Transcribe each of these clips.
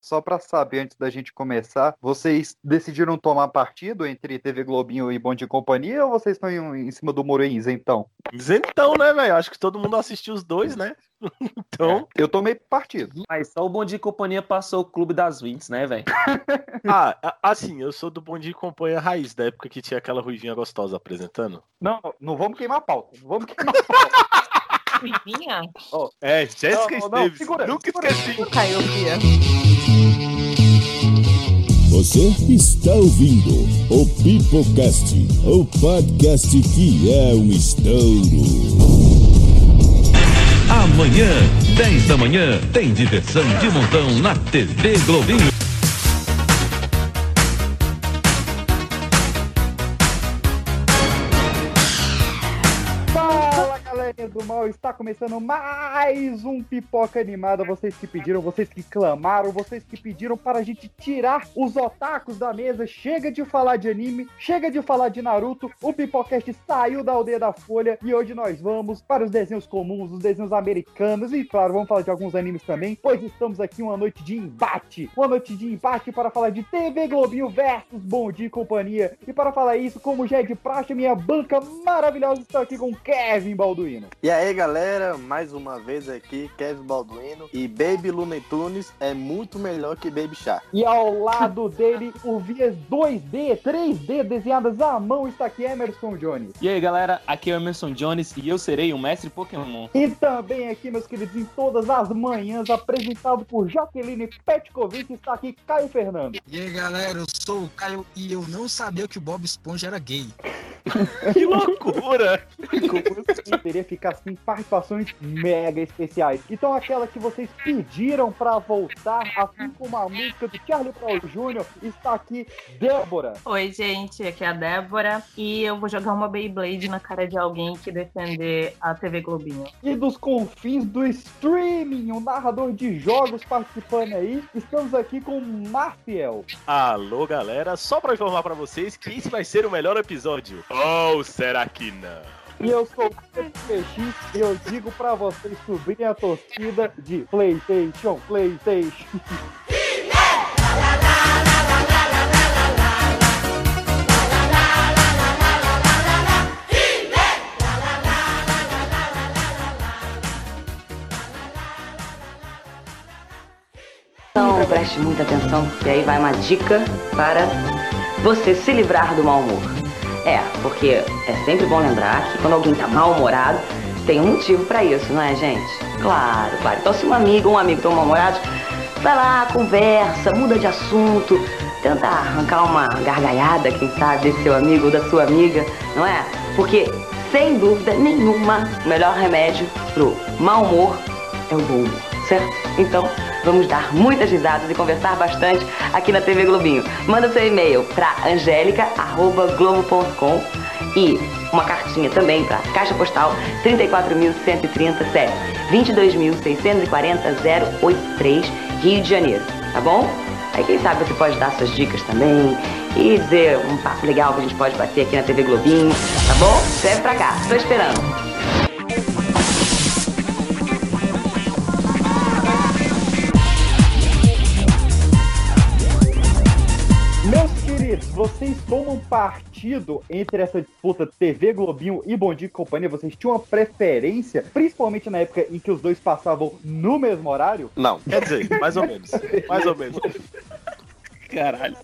só para saber antes da gente começar, vocês decidiram tomar partido entre TV Globinho e Bom de Companhia ou vocês estão em, em cima do muro então? Isentão, né, velho? Acho que todo mundo assistiu os dois, né? então. É, eu tomei partido. Mas só o Bom de Companhia passou o Clube das Vintes, né, velho? ah, assim, eu sou do Bom de Companhia Raiz, da época que tinha aquela ruivinha gostosa apresentando. Não, não vamos queimar a pauta. Não vamos queimar a pauta. Ruivinha? Oh. É, Jessica não, não, Segura, Nunca segura, esqueci. Caiu, Pia. Você está ouvindo o Pipocast, o podcast que é um estouro. Amanhã, 10 da manhã, tem diversão de montão na TV Globinho. Do mal, está começando mais um Pipoca Animada. Vocês que pediram, vocês que clamaram, vocês que pediram para a gente tirar os otakus da mesa. Chega de falar de anime, chega de falar de Naruto. O Pipocast saiu da aldeia da Folha e hoje nós vamos para os desenhos comuns, os desenhos americanos e, claro, vamos falar de alguns animes também, pois estamos aqui uma noite de embate. Uma noite de embate para falar de TV Globinho versus Bom Dia e Companhia. E para falar isso, como já é de praxe, minha banca maravilhosa está aqui com Kevin Balduino. E aí galera, mais uma vez aqui, Kevin Balduino. E Baby Looney Tunes é muito melhor que Baby Shark. E ao lado dele, o vias 2D, 3D desenhadas à mão, está aqui Emerson Jones. E aí galera, aqui é o Emerson Jones e eu serei o mestre Pokémon. E também aqui, meus queridos, em todas as manhãs, apresentado por Jaqueline Petkovic, está aqui Caio Fernando. E aí galera, eu sou o Caio e eu não sabia que o Bob Esponja era gay. que loucura! Como assim? Teria ficar assim participações mega especiais. Então aquela que vocês pediram para voltar, assim como a música do Charlie Brown Jr., está aqui Débora. Oi, gente, aqui é a Débora e eu vou jogar uma Beyblade na cara de alguém que defender a TV Globinho. E dos confins do streaming, um narrador de jogos participando aí, estamos aqui com Marciel. Alô, galera, só para informar para vocês que esse vai ser o melhor episódio. Ou será que não? E eu sou o PX e eu digo pra vocês subirem a torcida de PlayStation, PlayStation. Então preste muita atenção, porque aí vai uma dica para você se livrar do mau humor. É, porque é sempre bom lembrar que quando alguém tá mal-humorado, tem um motivo para isso, não é, gente? Claro, claro. Então se um amigo ou um amigo tão mal-humorado, vai lá, conversa, muda de assunto, tenta arrancar uma gargalhada, quem sabe, desse seu amigo ou da sua amiga, não é? Porque, sem dúvida nenhuma, o melhor remédio pro mau humor é o bom humor, certo? Então, Vamos dar muitas risadas e conversar bastante aqui na TV Globinho. Manda seu e-mail para angélica.globo.com e uma cartinha também para Caixa Postal 34.137, 22.640 Rio de Janeiro, tá bom? Aí quem sabe você pode dar suas dicas também e dizer um papo legal que a gente pode bater aqui na TV Globinho, tá bom? Escreve pra cá, tô esperando. Vocês tomam partido entre essa disputa TV Globinho e Bom Dia Companhia? Vocês tinham uma preferência, principalmente na época em que os dois passavam no mesmo horário? Não, quer dizer, mais ou menos. Mais ou menos. Caralho.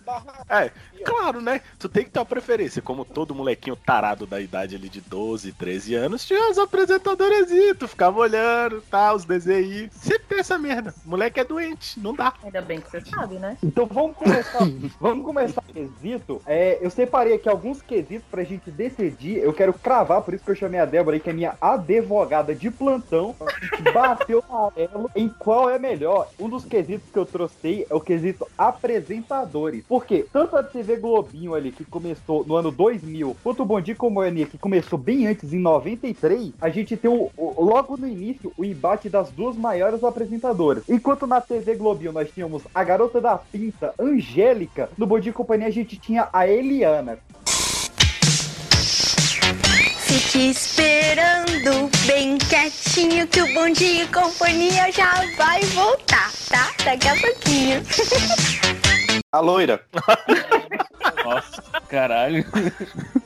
É, claro, né? Tu tem que ter uma preferência. Como todo molequinho tarado da idade ali de 12, 13 anos, tinha as apresentadoras e tu ficava olhando, tá, os desenhos. Sempre tem essa merda. moleque é doente, não dá. Ainda bem que você sabe, né? Então vamos começar. vamos começar o quesito. É, eu separei aqui alguns quesitos pra gente decidir. Eu quero cravar, por isso que eu chamei a Débora aí, que é minha advogada de plantão. Bateu ela em qual é melhor. Um dos quesitos que eu trouxe é o quesito apresentadores. Porque tanto a TV TV Globinho ali, que começou no ano 2000, quanto o Bom Dia Companhia, que começou bem antes, em 93, a gente tem o, o, logo no início o embate das duas maiores apresentadoras. Enquanto na TV Globinho nós tínhamos a Garota da Pinta, Angélica, no Bom Dia Companhia a gente tinha a Eliana. Fique esperando bem quietinho que o Bom Dia Companhia já vai voltar. tá? Daqui a pouquinho. A loira. Nossa, caralho.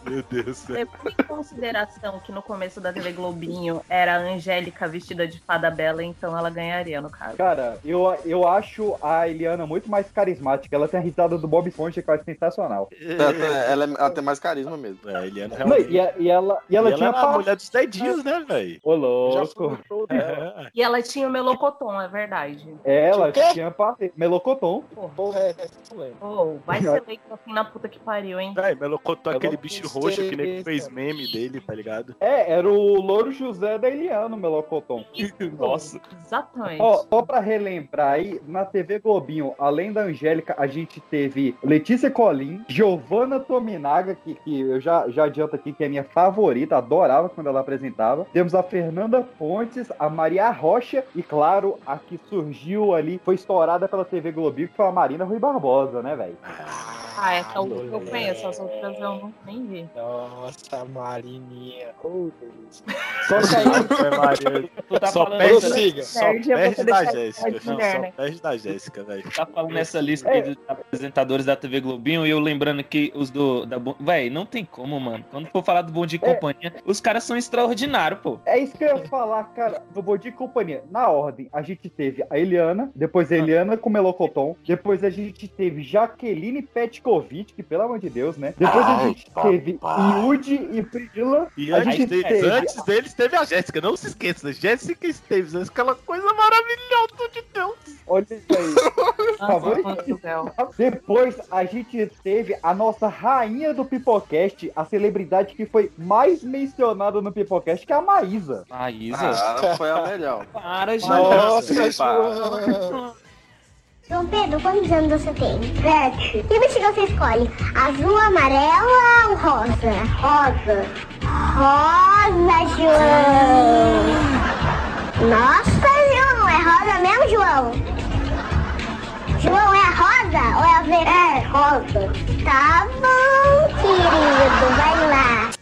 Meu Deus do céu. Levando em consideração que no começo da TV Globinho era a Angélica vestida de fada bela, então ela ganharia, no caso. Cara, eu, eu acho a Eliana muito mais carismática. Ela tem a risada do Bob Esponja, que eu acho sensacional. Ela, tem- ela, é- ela tem mais carisma mesmo. É, a Eliana Não, realmente. e, a- e ela, e ela E tinha é a mulher dos dedinhos, né, velho? Ô, louco. É. E ela tinha o melocotom, é verdade. Ela quê? tinha pa- melocotom. Porra, é, é, não lembro. Oh, vai ser leite assim na puta que pariu, hein? Véi, Melocotão, Eu aquele não bicho roxo que nem fez meme dele, tá ligado? É, era o Louro José da Eliana, o melocotom. Nossa. Exatamente. Ó, só pra relembrar aí, na TV Globinho, além da Angélica, a gente teve Letícia Colim, Giovanna Tominaga, que, que eu já, já adianto aqui que é minha favorita, adorava quando ela apresentava. Temos a Fernanda Pontes, a Maria Rocha e, claro, a que surgiu ali, foi estourada pela TV Globinho, que foi a Marina Rui Barbosa, né, velho? Ah, essa última eu conheço, as outras eu não nem vi. Nossa, Marininha. Oh, Deus. Só É. Tu tá Só falando perde-. Só perde da Jéssica. Não, só né? perde da Jéssica, velho. tá falando nessa lista aí dos apresentadores da TV Globinho e eu lembrando que os do. Da, Véi, não tem como, mano. Quando for falar do Bom Dia e É. Companhia, os caras são extraordinários, pô. É isso que eu ia falar, cara, do Bom Dia e Companhia. Na ordem, a gente teve a Eliana, depois a Eliana com Melocoton, depois a gente teve Jaqueline Petkovic, que pelo amor de Deus, né? Depois a Ai, gente teve Yudi e Priscila. E a antes, gente de- teve... antes deles teve a Jéssica, não se esqueça. Jéssica Esteves, aquela coisa maravilhosa de Deus. Olha isso aí. Nossa, favor. Depois a gente teve a nossa rainha do Pipocast, a celebridade que foi mais mencionada no Pipocast, que é a Maísa. Maísa. Ah, foi a melhor. Para, gente. Nossa, João. João Pedro, quantos anos você tem? Sete. Que vestido você escolhe? Azul, amarela ou rosa? Rosa. Rosa, João. Nossa, João, é rosa mesmo, João? João, é rosa ou é a ver... É, rosa. Tá bom, querido, vai lá.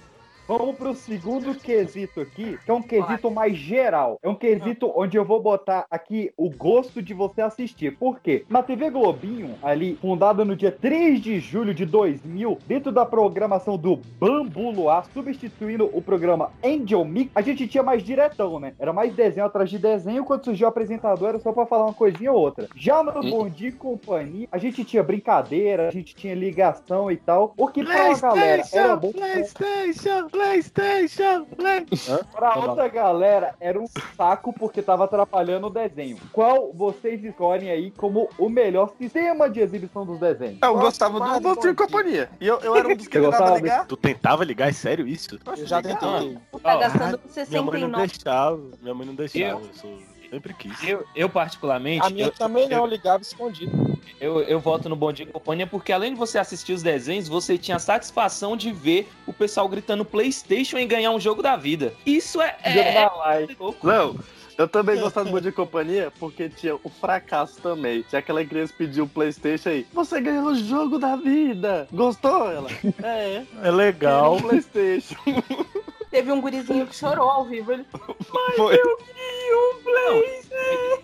Vamos pro segundo quesito aqui, que é um quesito mais geral. É um quesito onde eu vou botar aqui o gosto de você assistir. Por quê? Na TV Globinho, ali, fundada no dia 3 de julho de 2000, dentro da programação do Bambu Luar, substituindo o programa Angel Mix, a gente tinha mais diretão, né? Era mais desenho atrás de desenho, quando surgiu o apresentador era só pra falar uma coisinha ou outra. Já no Bom Dia e Companhia, a gente tinha brincadeira, a gente tinha ligação e tal. O que pra uma galera era bom... PlayStation, PlayStation, PlayStation. Pra outra galera, era um saco porque tava atrapalhando o desenho. Qual vocês escolhem aí como o melhor sistema de exibição dos desenhos? Eu gostava do Dia e Companhia. E eu, eu era um dos que Você tentava gostava ligar. Tu tentava ligar? É sério isso? Eu já tentei. Tá gastando Minha mãe não 69. deixava. Minha mãe não deixava. Eu sou... sempre quis. Eu, eu particularmente, A minha eu, também não, ligava escondido. eu, eu voto no Bom Dia e Companhia porque além de você assistir os desenhos, você tinha a satisfação de ver o pessoal gritando Playstation e ganhar um jogo da vida. Isso é, é, Jogo é da live. louco. Não, eu também gostava do Bom Dia e Companhia porque tinha o fracasso também. Tinha aquela criança que pediu o Playstation aí. Você ganhou o jogo da vida. Gostou? Ela? É, É legal. o Playstation. Teve um gurizinho que chorou ao vivo. Ele... Foi.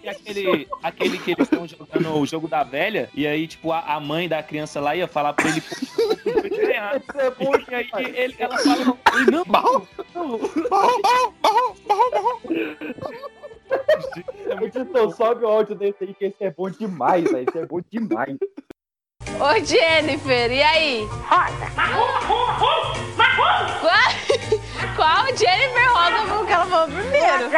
E aquele, aquele que eles estão jogando o jogo da velha, e aí, tipo, a, a mãe da criança lá ia falar pra ele, vou ganhar. E aí ele, ela fala, não, ele, não, não, Editor, sobe o áudio desse aí, que esse é bom demais, velho. Esse é bom demais. Ô, Jennifer, e aí? Rosa. Qual, qual Jennifer Rosa foi o que ela falou primeiro?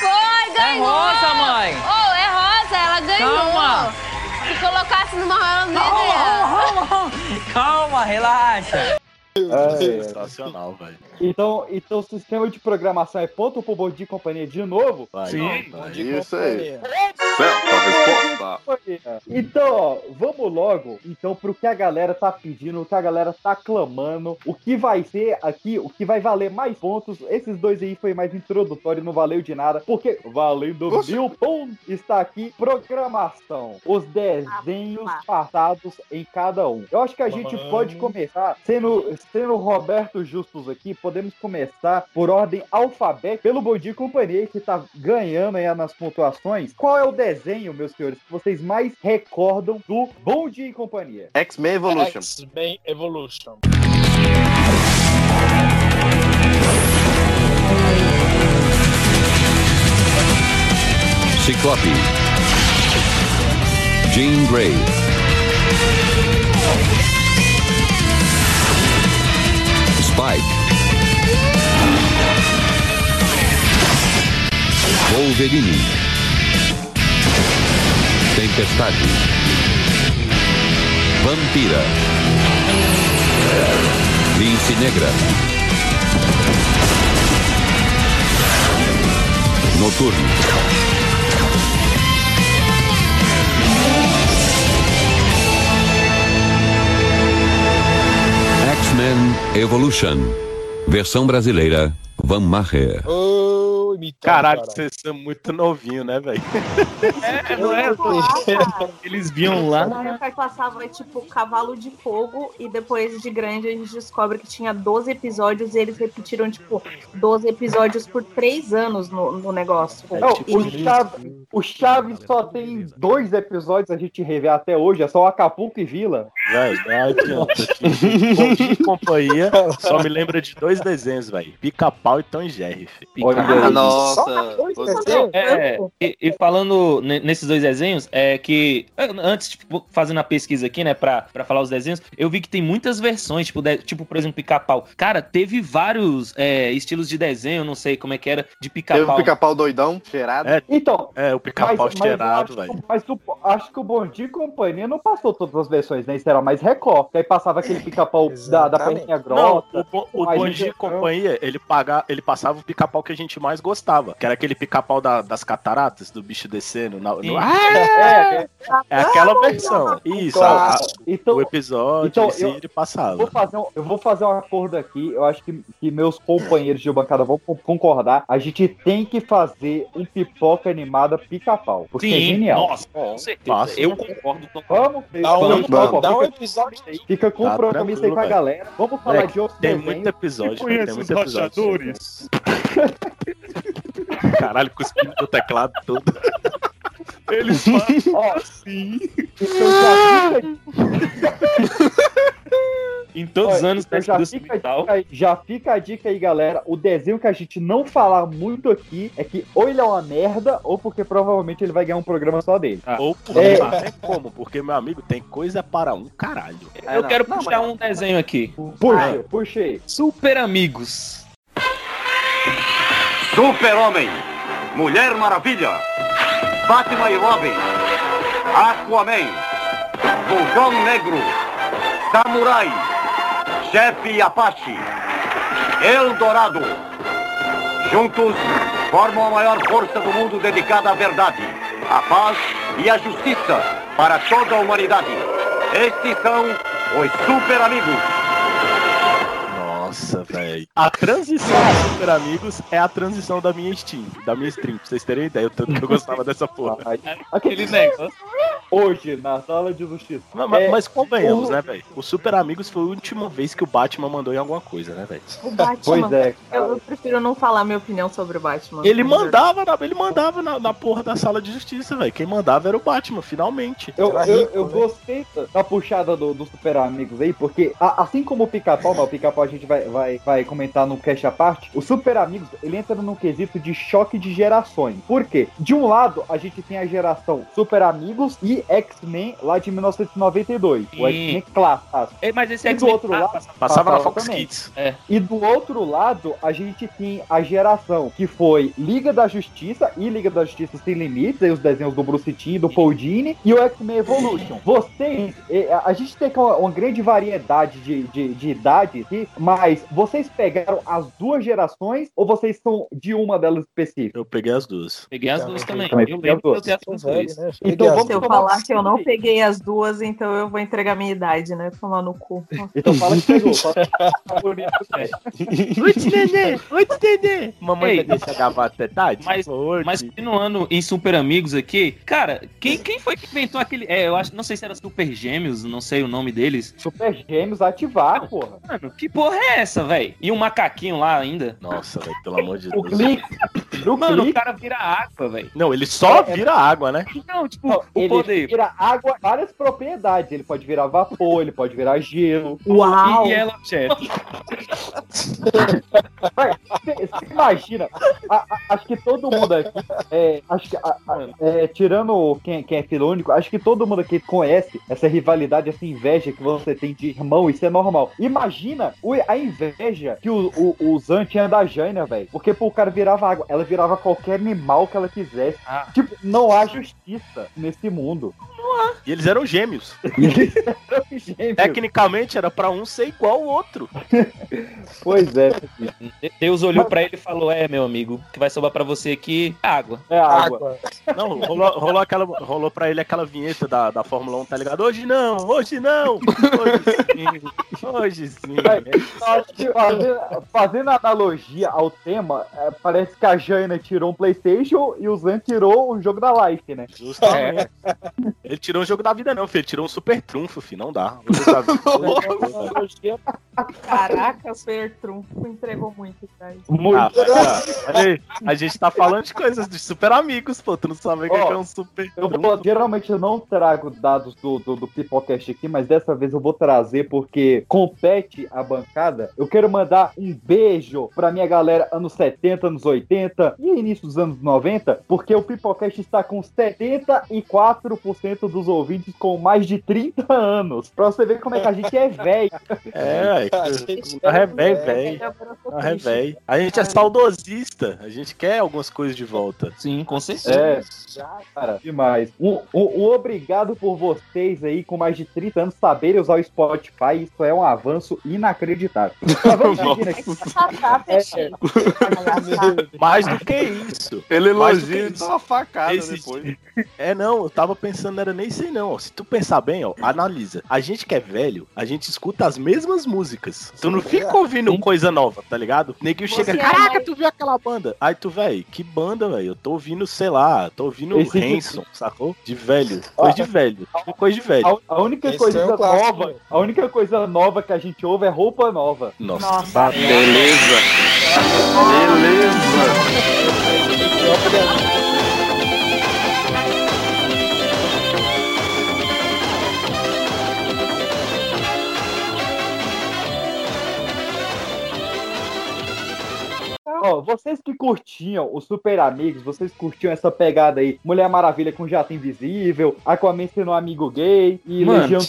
Foi, ganhou. rosa, mãe. Oh, é rosa, ela ganhou. Calma. Se colocasse numa não ia ganhar. Calma, relaxa. É, Sensacional, velho. então, então, o sistema de programação é ponto pro Bom Dia e Companhia de novo? Vai, Sim. vai. Isso aí. Certa resposta. Então, ó, vamos logo então pro que a galera tá pedindo, o que a galera tá clamando, o que vai ser aqui, o que vai valer mais pontos. Esses dois aí foi mais introdutório, não valeu de nada, porque valendo Oxe. mil pontos está aqui programação, os desenhos Ah, passados em cada um. Eu acho que a gente Mano. pode começar sendo sendo Roberto Justus aqui, podemos começar por ordem alfabética pelo Bom Dia e Companhia que tá ganhando aí nas pontuações. Qual é o desenho, meus senhores, que vocês mais recordam do Bom Dia e Companhia? X-Men Evolution. X-Men Evolution. Ciclope. Jean Grey. Spike. Wolverine. Tempestade. Vampira. Lince Negra. Noturno. Evolution. Versão brasileira, Van Maher. Ô, imitando, Caralho, vocês são muito novinhos, né, velho? É, não é? Eles viam lá. Na época que passava tipo Cavalo de Fogo e depois de grande a gente descobre que tinha 12 episódios e eles repetiram tipo 12 episódios por 3 anos no, no negócio. Não, o, Chaves, o Chaves só tem dois episódios a gente revê até hoje, é só Acapulco e Vila. Velho, não adianta. e companhia só me lembra de dois desenhos, velho. Pica-pau e Tom e Jerry. filho. Nossa. Não, é, e, e falando ne- nesses dois desenhos, é que é, antes, tipo, fazendo a pesquisa aqui, né, pra, pra falar os desenhos, eu vi que tem muitas versões, tipo, de- tipo por exemplo, pica-pau. Cara, teve vários é, estilos de desenho, não sei como é que era, de Teve o pica-pau. pica-pau doidão, cheirado. É, Então, é, o pica-pau cheirado, acho, velho. mas o- acho que o Bom Dia e Companhia não passou todas as versões, né? Isso era mais Record. Que aí passava aquele pica-pau da, da perninha Não, grossa. o, Bo- o Bom Dia e. Companhia, ele, paga, ele passava o pica-pau que a gente mais gostava, que era aquele pica-pau da- das cataratas, do bicho descendo. Na, no- Sim. Ah, É, é aquela versão. Isso, a- a- então, o episódio então, em si, eu- ele eu vou, passava. fazer um, eu vou fazer um acordo aqui. Eu acho que, que meus companheiros de bancada vão con- concordar. A gente tem que fazer um pipoca animada pica-pau. Porque é Sim, genial. nossa, com certeza. Eu concordo. Vamos, Dá um, vamos, vamos, dá um fica, episódio aí. fica com Tá o compromisso aí com a galera. Vamos falar Moleque, de outros Tem desenhos. muito episódio, tem muito episódio. Caralho, cuspindo no teclado todo. Eles falam assim. então já fica, Em todos os anos então já, do fica a hospital. dica aí, já fica a dica aí, galera. O desenho que a gente não falar muito aqui é que ou ele é uma merda, ou porque provavelmente ele vai ganhar um programa só dele. Ou porque É. como, porque, meu amigo, tem coisa para um caralho. Eu não. quero Não, puxar mas- um desenho aqui. Puxa, puxa aí. Super Amigos. Super-Homem, Mulher Maravilha, Batman e Robin, Aquaman, Vulcão Negro, Samurai, Chefe Apache, Eldorado. Juntos formam a maior força do mundo dedicada à verdade, à paz e à justiça para toda a humanidade. Estes são os Super Amigos. Nossa, velho. A transição dos Super Amigos é a transição da minha Steam, da minha stream, pra vocês terem ideia, o tanto que eu gostava dessa porra. Aquele negócio. Hoje, na sala de justiça. Mas, mas- É, mas convenhamos, o- né, velho? O Super Amigos foi a última vez que o Batman mandou em alguma coisa, né, velho? O Batman. Pois é. Eu, eu prefiro não falar minha opinião sobre o Batman. Ele mandava, na, ele mandava na, na porra da sala de justiça, velho. Quem mandava era o Batman, finalmente. Eu, Era eu, rico, eu né? gostei da- da puxada do, do Super Amigos aí, porque a- assim como o Pica-Pau, o Pica-Pau a gente vai, vai, vai comentar no cast à parte, o Super Amigos, ele entra num quesito de choque de gerações. Por quê? De um lado, a gente tem a geração Super Amigos e X-Men lá de 1992. O Sim. X-Men clássico. É, Mas esse do X-Men outro ah, lado- passa- Passava na Passava Fox também. Kids. E do outro lado, a gente tem a geração que foi Liga da Justiça e Liga da Justiça Sem Limites, aí os desenhos do Bruce Timm, do Paul Dini e o X-Men Evolution. Vocês, eh, a gente tem uma, uma grande variedade de, de, de idade aqui, mas vocês pegaram as duas gerações ou vocês são de uma delas específica? Eu peguei as duas. Peguei as duas também. Também Eu lembro que eu velho, né? Então vamos Se eu falar que eu não peguei as duas, então eu vou entregar minha idade, né? Tomar no cu. Então fala que pegou. Fala bonito, Oi, Nenê! Oi, Nenê! Mamãe Ei. vai deixar gravar até tarde? Mas- Mas continuando em Super Amigos aqui, cara, quem, quem foi que inventou aquele. É, eu acho, não sei se era Super Gêmeos, não sei o nome deles. Super Gêmeos ativar, porra. Mano, que porra é essa, velho? E um macaquinho lá ainda. Nossa, velho, pelo amor de O Deus. No Mano, clipe, o cara vira água, velho. Não, ele só vira água, né? Não, tipo, Não, o ele poder. vira água, várias propriedades. Ele pode virar vapor, ele pode virar gelo. Uau! E ela, chefe. Você imagina? a- a- acho que todo mundo aqui, é, acho que, a- a- é, tirando quem, quem é filônico, acho que todo mundo aqui conhece essa rivalidade, essa inveja que você tem de irmão, isso é normal. Imagina o- a inveja que o, o, o Zan tinha da Jaina, velho. Porque pô, o cara virava água, ela virava qualquer animal que ela quisesse. Ah. Tipo, não há justiça nesse mundo. E eles eram gêmeos. Gente, Tecnicamente era pra um ser igual ao outro. Pois é, Deus olhou pra ele e falou: É, meu amigo, o que vai sobrar pra você aqui é água. é água. Não, rolou, rolou, aquela, rolou pra ele aquela vinheta da, da Fórmula 1, tá ligado? Hoje não, hoje não, hoje sim, hoje sim. Fazendo, fazendo analogia ao tema, é, parece que a Jaina tirou um Playstation e o Zan tirou o jogo da Life, né? Justamente. Ele tirou um jogo da vida, não, filho. Ele tirou um super trunfo, filho. Não dá. Caraca, Super Trunfo entregou muito, cara. Muito. Ah, a gente tá falando de coisas de super amigos, pô. Tu não sabe o que Ó, é um super Eu trunfo. vou- geralmente eu não trago dados do, do, do Pipocast aqui, mas dessa vez eu vou trazer porque compete a bancada. Eu quero mandar um beijo pra minha galera anos 70, anos 80 e início dos anos 90, porque o Pipocast está com 74% dos ouvintes com mais de 30 anos. Pra você ver como é que a gente é velho. É, a é velho, velho. A é velho. A gente é saudosista. A gente quer algumas coisas de volta. Sim, com certeza. É, cara, demais. Um, um- um obrigado por vocês aí com mais de 30 anos saberem usar o Spotify. Isso é um avanço inacreditável. Mas vamos seguir aqui. Tá, peixinho. Mais do que isso. Ele elogia e uma facada Esse- depois. É, não, eu tava pensando, não era nem isso aí, não. ó. Se tu pensar bem, ó, analisa. A gente que é velho, a gente escuta as mesmas músicas. Tu não fica ouvindo coisa nova, tá ligado? Neguinho chega, Você é caraca, tu viu aquela banda? Aí tu, velho, que banda, velho? Eu tô ouvindo, sei lá, tô ouvindo Esse de- Hanson, sacou? De velho. Coisa de velho. Tudo Coisa de velho. A, a única Esse coisa é um clássico, nova, velho. a única coisa nova que a gente ouve é roupa nova. Nossa. Nossa, Beleza. Beleza. Ó, vocês que curtiam os Super Amigos, vocês curtiam essa pegada aí, Mulher Maravilha com Jato Invisível, Aquaman sendo um amigo gay e Mano. Legião.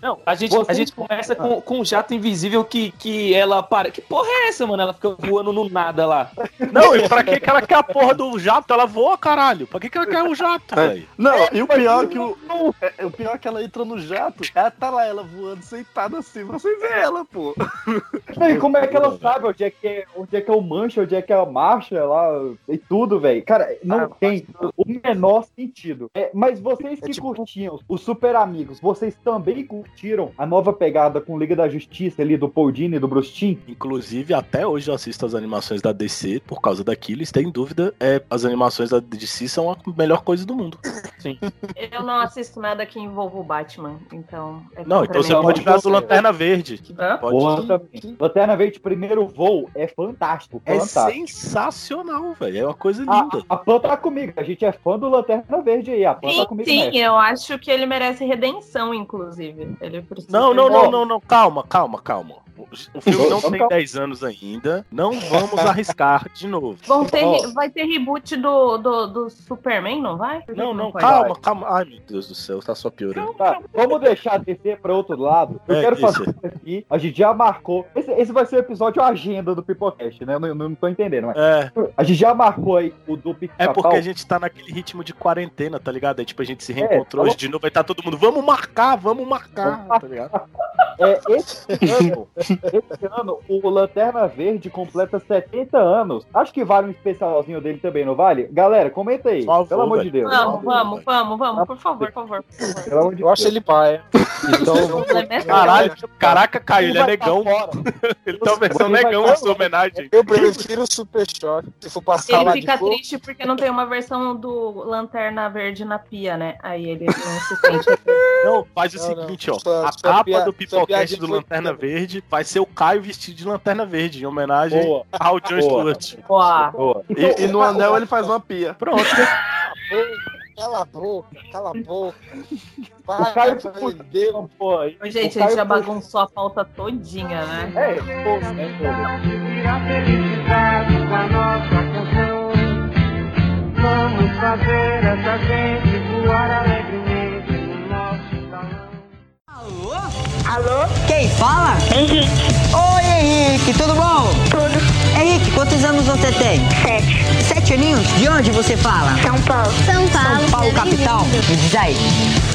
Não, a gente, a Vocês- gente começa com, com um jato invisível que, que ela para. Que porra é essa, mano? Ela fica voando no nada lá. Não, e pra que que ela quer a porra do jato? Ela voa, caralho. Pra que que ela quer o jato, velho? Não, e o pior é que o, é, o pior é que ela entra no jato, ela tá lá, ela voando sentada assim, você vê ela, pô. E como é que ela sabe onde é que é, onde é que é o mancha, onde é que é a marcha lá e tudo, velho? Cara, não Ah, tem o menor sentido. É, mas vocês que É tipo- curtiam os Super Amigos, vocês também curtiram a nova pegada com Liga da Justiça ali do Paul Dini e do Bruce Timm? Inclusive, até hoje eu assisto as animações da DC por causa daquilo. E sem dúvida, é, as animações da DC são a melhor coisa do mundo. eu não assisto nada que envolva o Batman, então. é Não, então mim. você pode ver do Lanterna Verde. Hã? Pode. Lanterna Verde, primeiro voo, é fantástico. É fantástico. sensacional, velho. É uma coisa A, linda. a Pan tá comigo, a gente é fã do Lanterna Verde aí, a Pan tá Sim, comigo sim, eu acho que ele merece redenção, inclusive. Ele precisa Não, não, não, não, não. Calma, calma, calma. O- filme não tem calma. 10 anos ainda. Não vamos arriscar de novo. Vão ter, vai ter reboot do, do, do Superman, não vai? Não, não, pode? calma, calma. Ai, meu Deus do céu, tá só piorando. Tá, vamos deixar descer para outro lado. Eu É, quero fazer isso aqui. A gente já marcou. Esse, esse vai ser o episódio agenda do Pipocast, né? Eu não, não tô entendendo, mas. É, A gente já marcou aí o do Pica é porque a gente tá naquele ritmo de quarentena, tá ligado? Aí, tipo, a gente se reencontrou tá hoje de novo, vai tá todo mundo, vamos marcar, vamos marcar, tá ligado? É, esse ano, esse ano, o Lanterna Verde completa 70 anos. Acho que vale um especialzinho dele também, não vale? Galera, comenta aí. Favor, pelo amor de. Deus. Vamos, vamos, vamos, vamos, por favor, por favor. Por favor. Pelo amor de Eu acho ele paia. Então, Caralho, caraca, Caio, ele é negão. Ele tá versão negão a sua homenagem. Eu prefiro o Super Choque. Se for passar Ele lá fica triste porque não tem uma versão do Lanterna Verde na pia, né? Aí ele não se sente. Não, faz o Não, não. seguinte, ó. Sua- A capa pia- do sua Piadinha do foi- Lanterna Verde vai ser o Caio vestido de Lanterna Verde, em homenagem Boa. ao John Boa. Stewart. Boa. boa. E, e no anel ele faz uma pia. Pronto. Cala a boca, cala a boca. O Para, Caio amor de Deus. Pô, Gente, o a Caio gente já bagunçou a pauta todinha, né? É, pô, é, pô. Vira felicidade com a nossa canção. Vamos fazer essa gente voar alegremente Alô? Quem fala? Henrique. Oi, Henrique, tudo bom? Tudo. Henrique, quantos anos você tem? Sete. Sete aninhos? De onde você fala? São Paulo. São Paulo. São Paulo, capital? Me diz aí,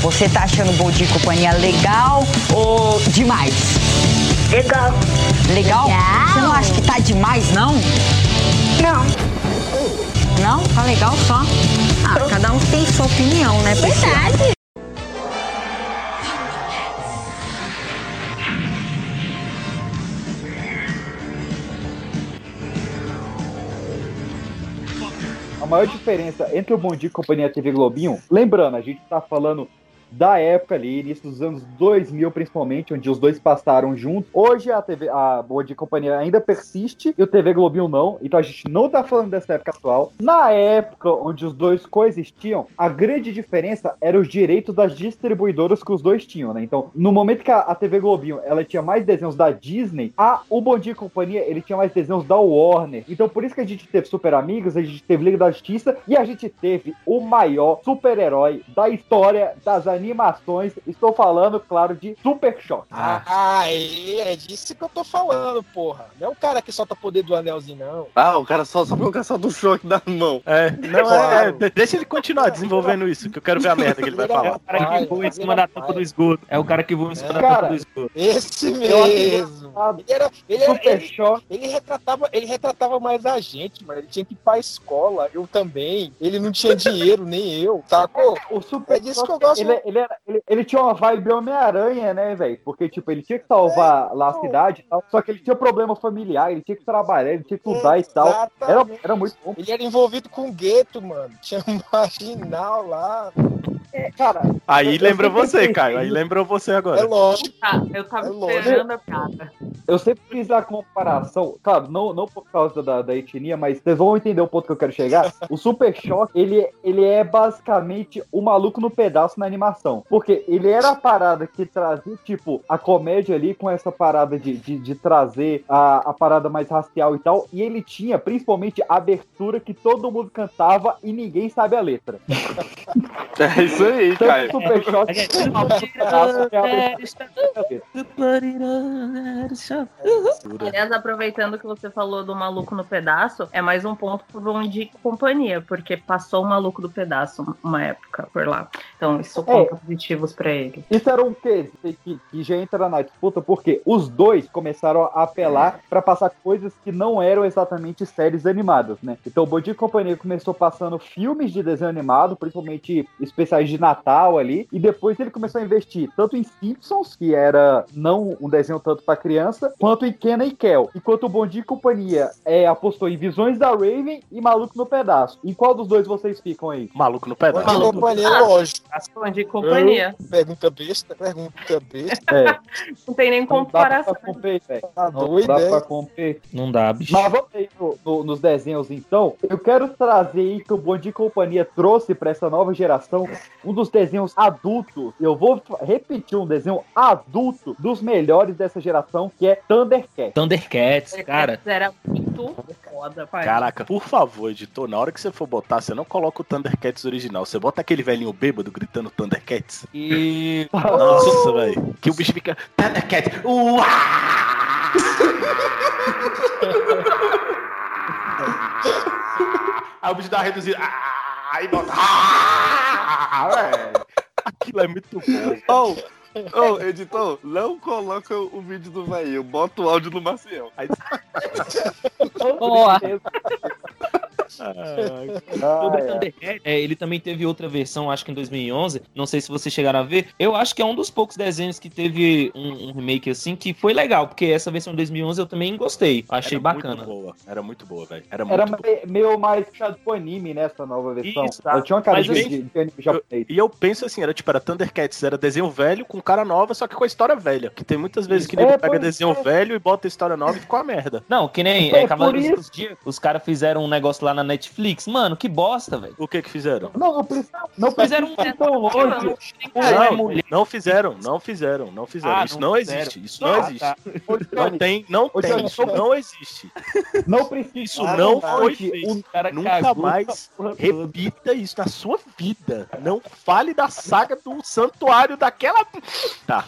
você tá achando o Bom Dia e Companhia legal ou demais? Legal. Legal? Você não acha que tá demais, não? Não. Não? Tá legal só? Ah, cada um tem sua opinião, né, pessoal? Verdade. Maior diferença entre o Bom Dia e Companhia TV Globinho, lembrando, a gente tá falando da época ali, início dos anos 2000 principalmente, onde os dois passaram juntos. Hoje a TV, a Bom Dia e Companhia ainda persiste e o TV Globinho não, então a gente não tá falando dessa época atual. Na época onde os dois coexistiam, a grande diferença era os direitos das distribuidoras que os dois tinham, né? Então, no momento que a, a TV Globinho, ela tinha mais desenhos da Disney, a o Bom Dia e Companhia, ele tinha mais desenhos da Warner. Então, por isso que a gente teve Super Amigos, a gente teve Liga da Justiça e a gente teve o maior super-herói da história das. Estou falando, claro, de Super Choque. Ah, é, é disso que eu tô falando, porra. Não é o cara que solta poder do anelzinho, não. Ah, o cara só sabe o solta um choque da mão. É, não, é, é, de- deixa ele continuar desenvolvendo isso, que eu quero ver a merda que ele vai É falar. o cara que voa em cima da tampa do esgoto. É o cara que voa em cima da tampa do esgoto. Esse mesmo. engraçado. Ele, era, ele, era, Super ele, Choque. ele retratava, ele retratava mais a gente, mano. Ele tinha que ir pra escola, eu também. Ele não tinha dinheiro, nem eu, sacou? O Super É disso que eu gosto. Ele, ele, era- ele- ele tinha uma vibe Homem-Aranha, né, velho? Porque, tipo, ele tinha que salvar lá a cidade e tal. Só que ele tinha problema familiar, ele tinha que trabalhar, ele tinha que estudar e tal. Era, era muito bom. Ele era envolvido com o gueto, mano. Tinha um marginal lá. Cara, Aí eu lembra sempre você, pensei Caio. Aí lembrou você É agora. lógico. Tá, eu tava É esperando a piada. eu sempre fiz a comparação, claro, não, não por causa da, da etnia, mas vocês vão entender o ponto que eu quero chegar. O Super Choque, ele, ele é basicamente o maluco no pedaço na animação. Porque ele era a parada que trazia, tipo, a comédia ali com essa parada de, de, de trazer a, a parada mais racial e tal. E ele tinha, principalmente, a abertura que todo mundo cantava e ninguém sabe a letra. É isso aí, Tanto Caio. o Super Choque é. Aliás, aproveitando que você falou do maluco no pedaço, é mais um ponto pro Bom Dia e Companhia, porque passou o maluco do pedaço uma época por lá. Então, isso conta positivos pra ele. Isso era um quesito que, que já entra na disputa, porque os dois começaram a apelar pra passar coisas que não eram exatamente séries animadas, né? Então o Bom Dia e Companhia começou passando filmes de desenho animado, principalmente especiais de Natal ali, e depois ele começou a investir tanto em Simpsons, que era não um desenho tanto pra criança, quanto em Kenna e Kel. Enquanto o Bom Dia e Companhia é, apostou em Visões da Raven e Maluco no Pedaço. Em qual dos dois vocês ficam aí? Maluco no Bom pedaço. dia, Maluco. companhia, Ah. lógico. Bom Dia e Companhia. Pergunta besta, pergunta besta. É, Não tem nem não dá pra comparação. competir, velho. Tá Não dá é? pra competir. Não dá, bicho. Mas vamos aí no- no- nos desenhos então. Eu quero trazer aí que o Bom Dia e Companhia trouxe pra essa nova geração um dos desenhos adultos. Eu vou repetir um desenho adulto dos melhores dessa geração, que é Thundercat. Thundercats, cara. Era muito foda, pai. Caraca, por favor, editor, na hora que você for botar, você não coloca o Thundercats original. Você bota aquele velhinho bêbado gritando Thundercats. E. Nossa, velho. Que o bicho fica. Thundercats! Uá! Aí o bicho dá uma reduzida. Ah, aí volta. Ah. Aquilo é muito bom. Ô, ô, editor, não coloca o vídeo do velho, bota o áudio do Maciel. Aí, Boa. Sobre Thundercat, é, ele também teve outra versão, acho que em 2011. Não sei se vocês chegaram a ver. Eu acho que é um dos poucos desenhos que teve um, um remake assim que foi legal, porque essa versão de 2011 eu também gostei. Achei Era bacana. Muito boa. Era muito boa, velho. Era muito Era boa. me- meio mais puxado pro anime nessa nova versão. Isso, tá. Eu tinha uma cara Mas de, assim, de, de anime japonês. E eu penso assim, era tipo, era Thundercats, era desenho velho com cara nova, só que com a história velha. Que tem muitas vezes que É, nego pega desenho é. velho e bota história nova e ficou a merda. Não, que nem É é, Cavaleiros por do Zodíaco, os caras fizeram um negócio lá na Netflix. Mano, que bosta, velho. O que que fizeram? Não, não. Não Fizeram um tão longe. Não, não fizeram, não fizeram, não fizeram. Ah, isso não não, fizeram. existe, isso não Ah, existe. tá. Não tem, não Ô, tem, isso não existe. Não precisa. Isso Ah, não não foi feito. Nunca cagou mais repita isso na sua vida. Não fale da saga do santuário daquela. Tá.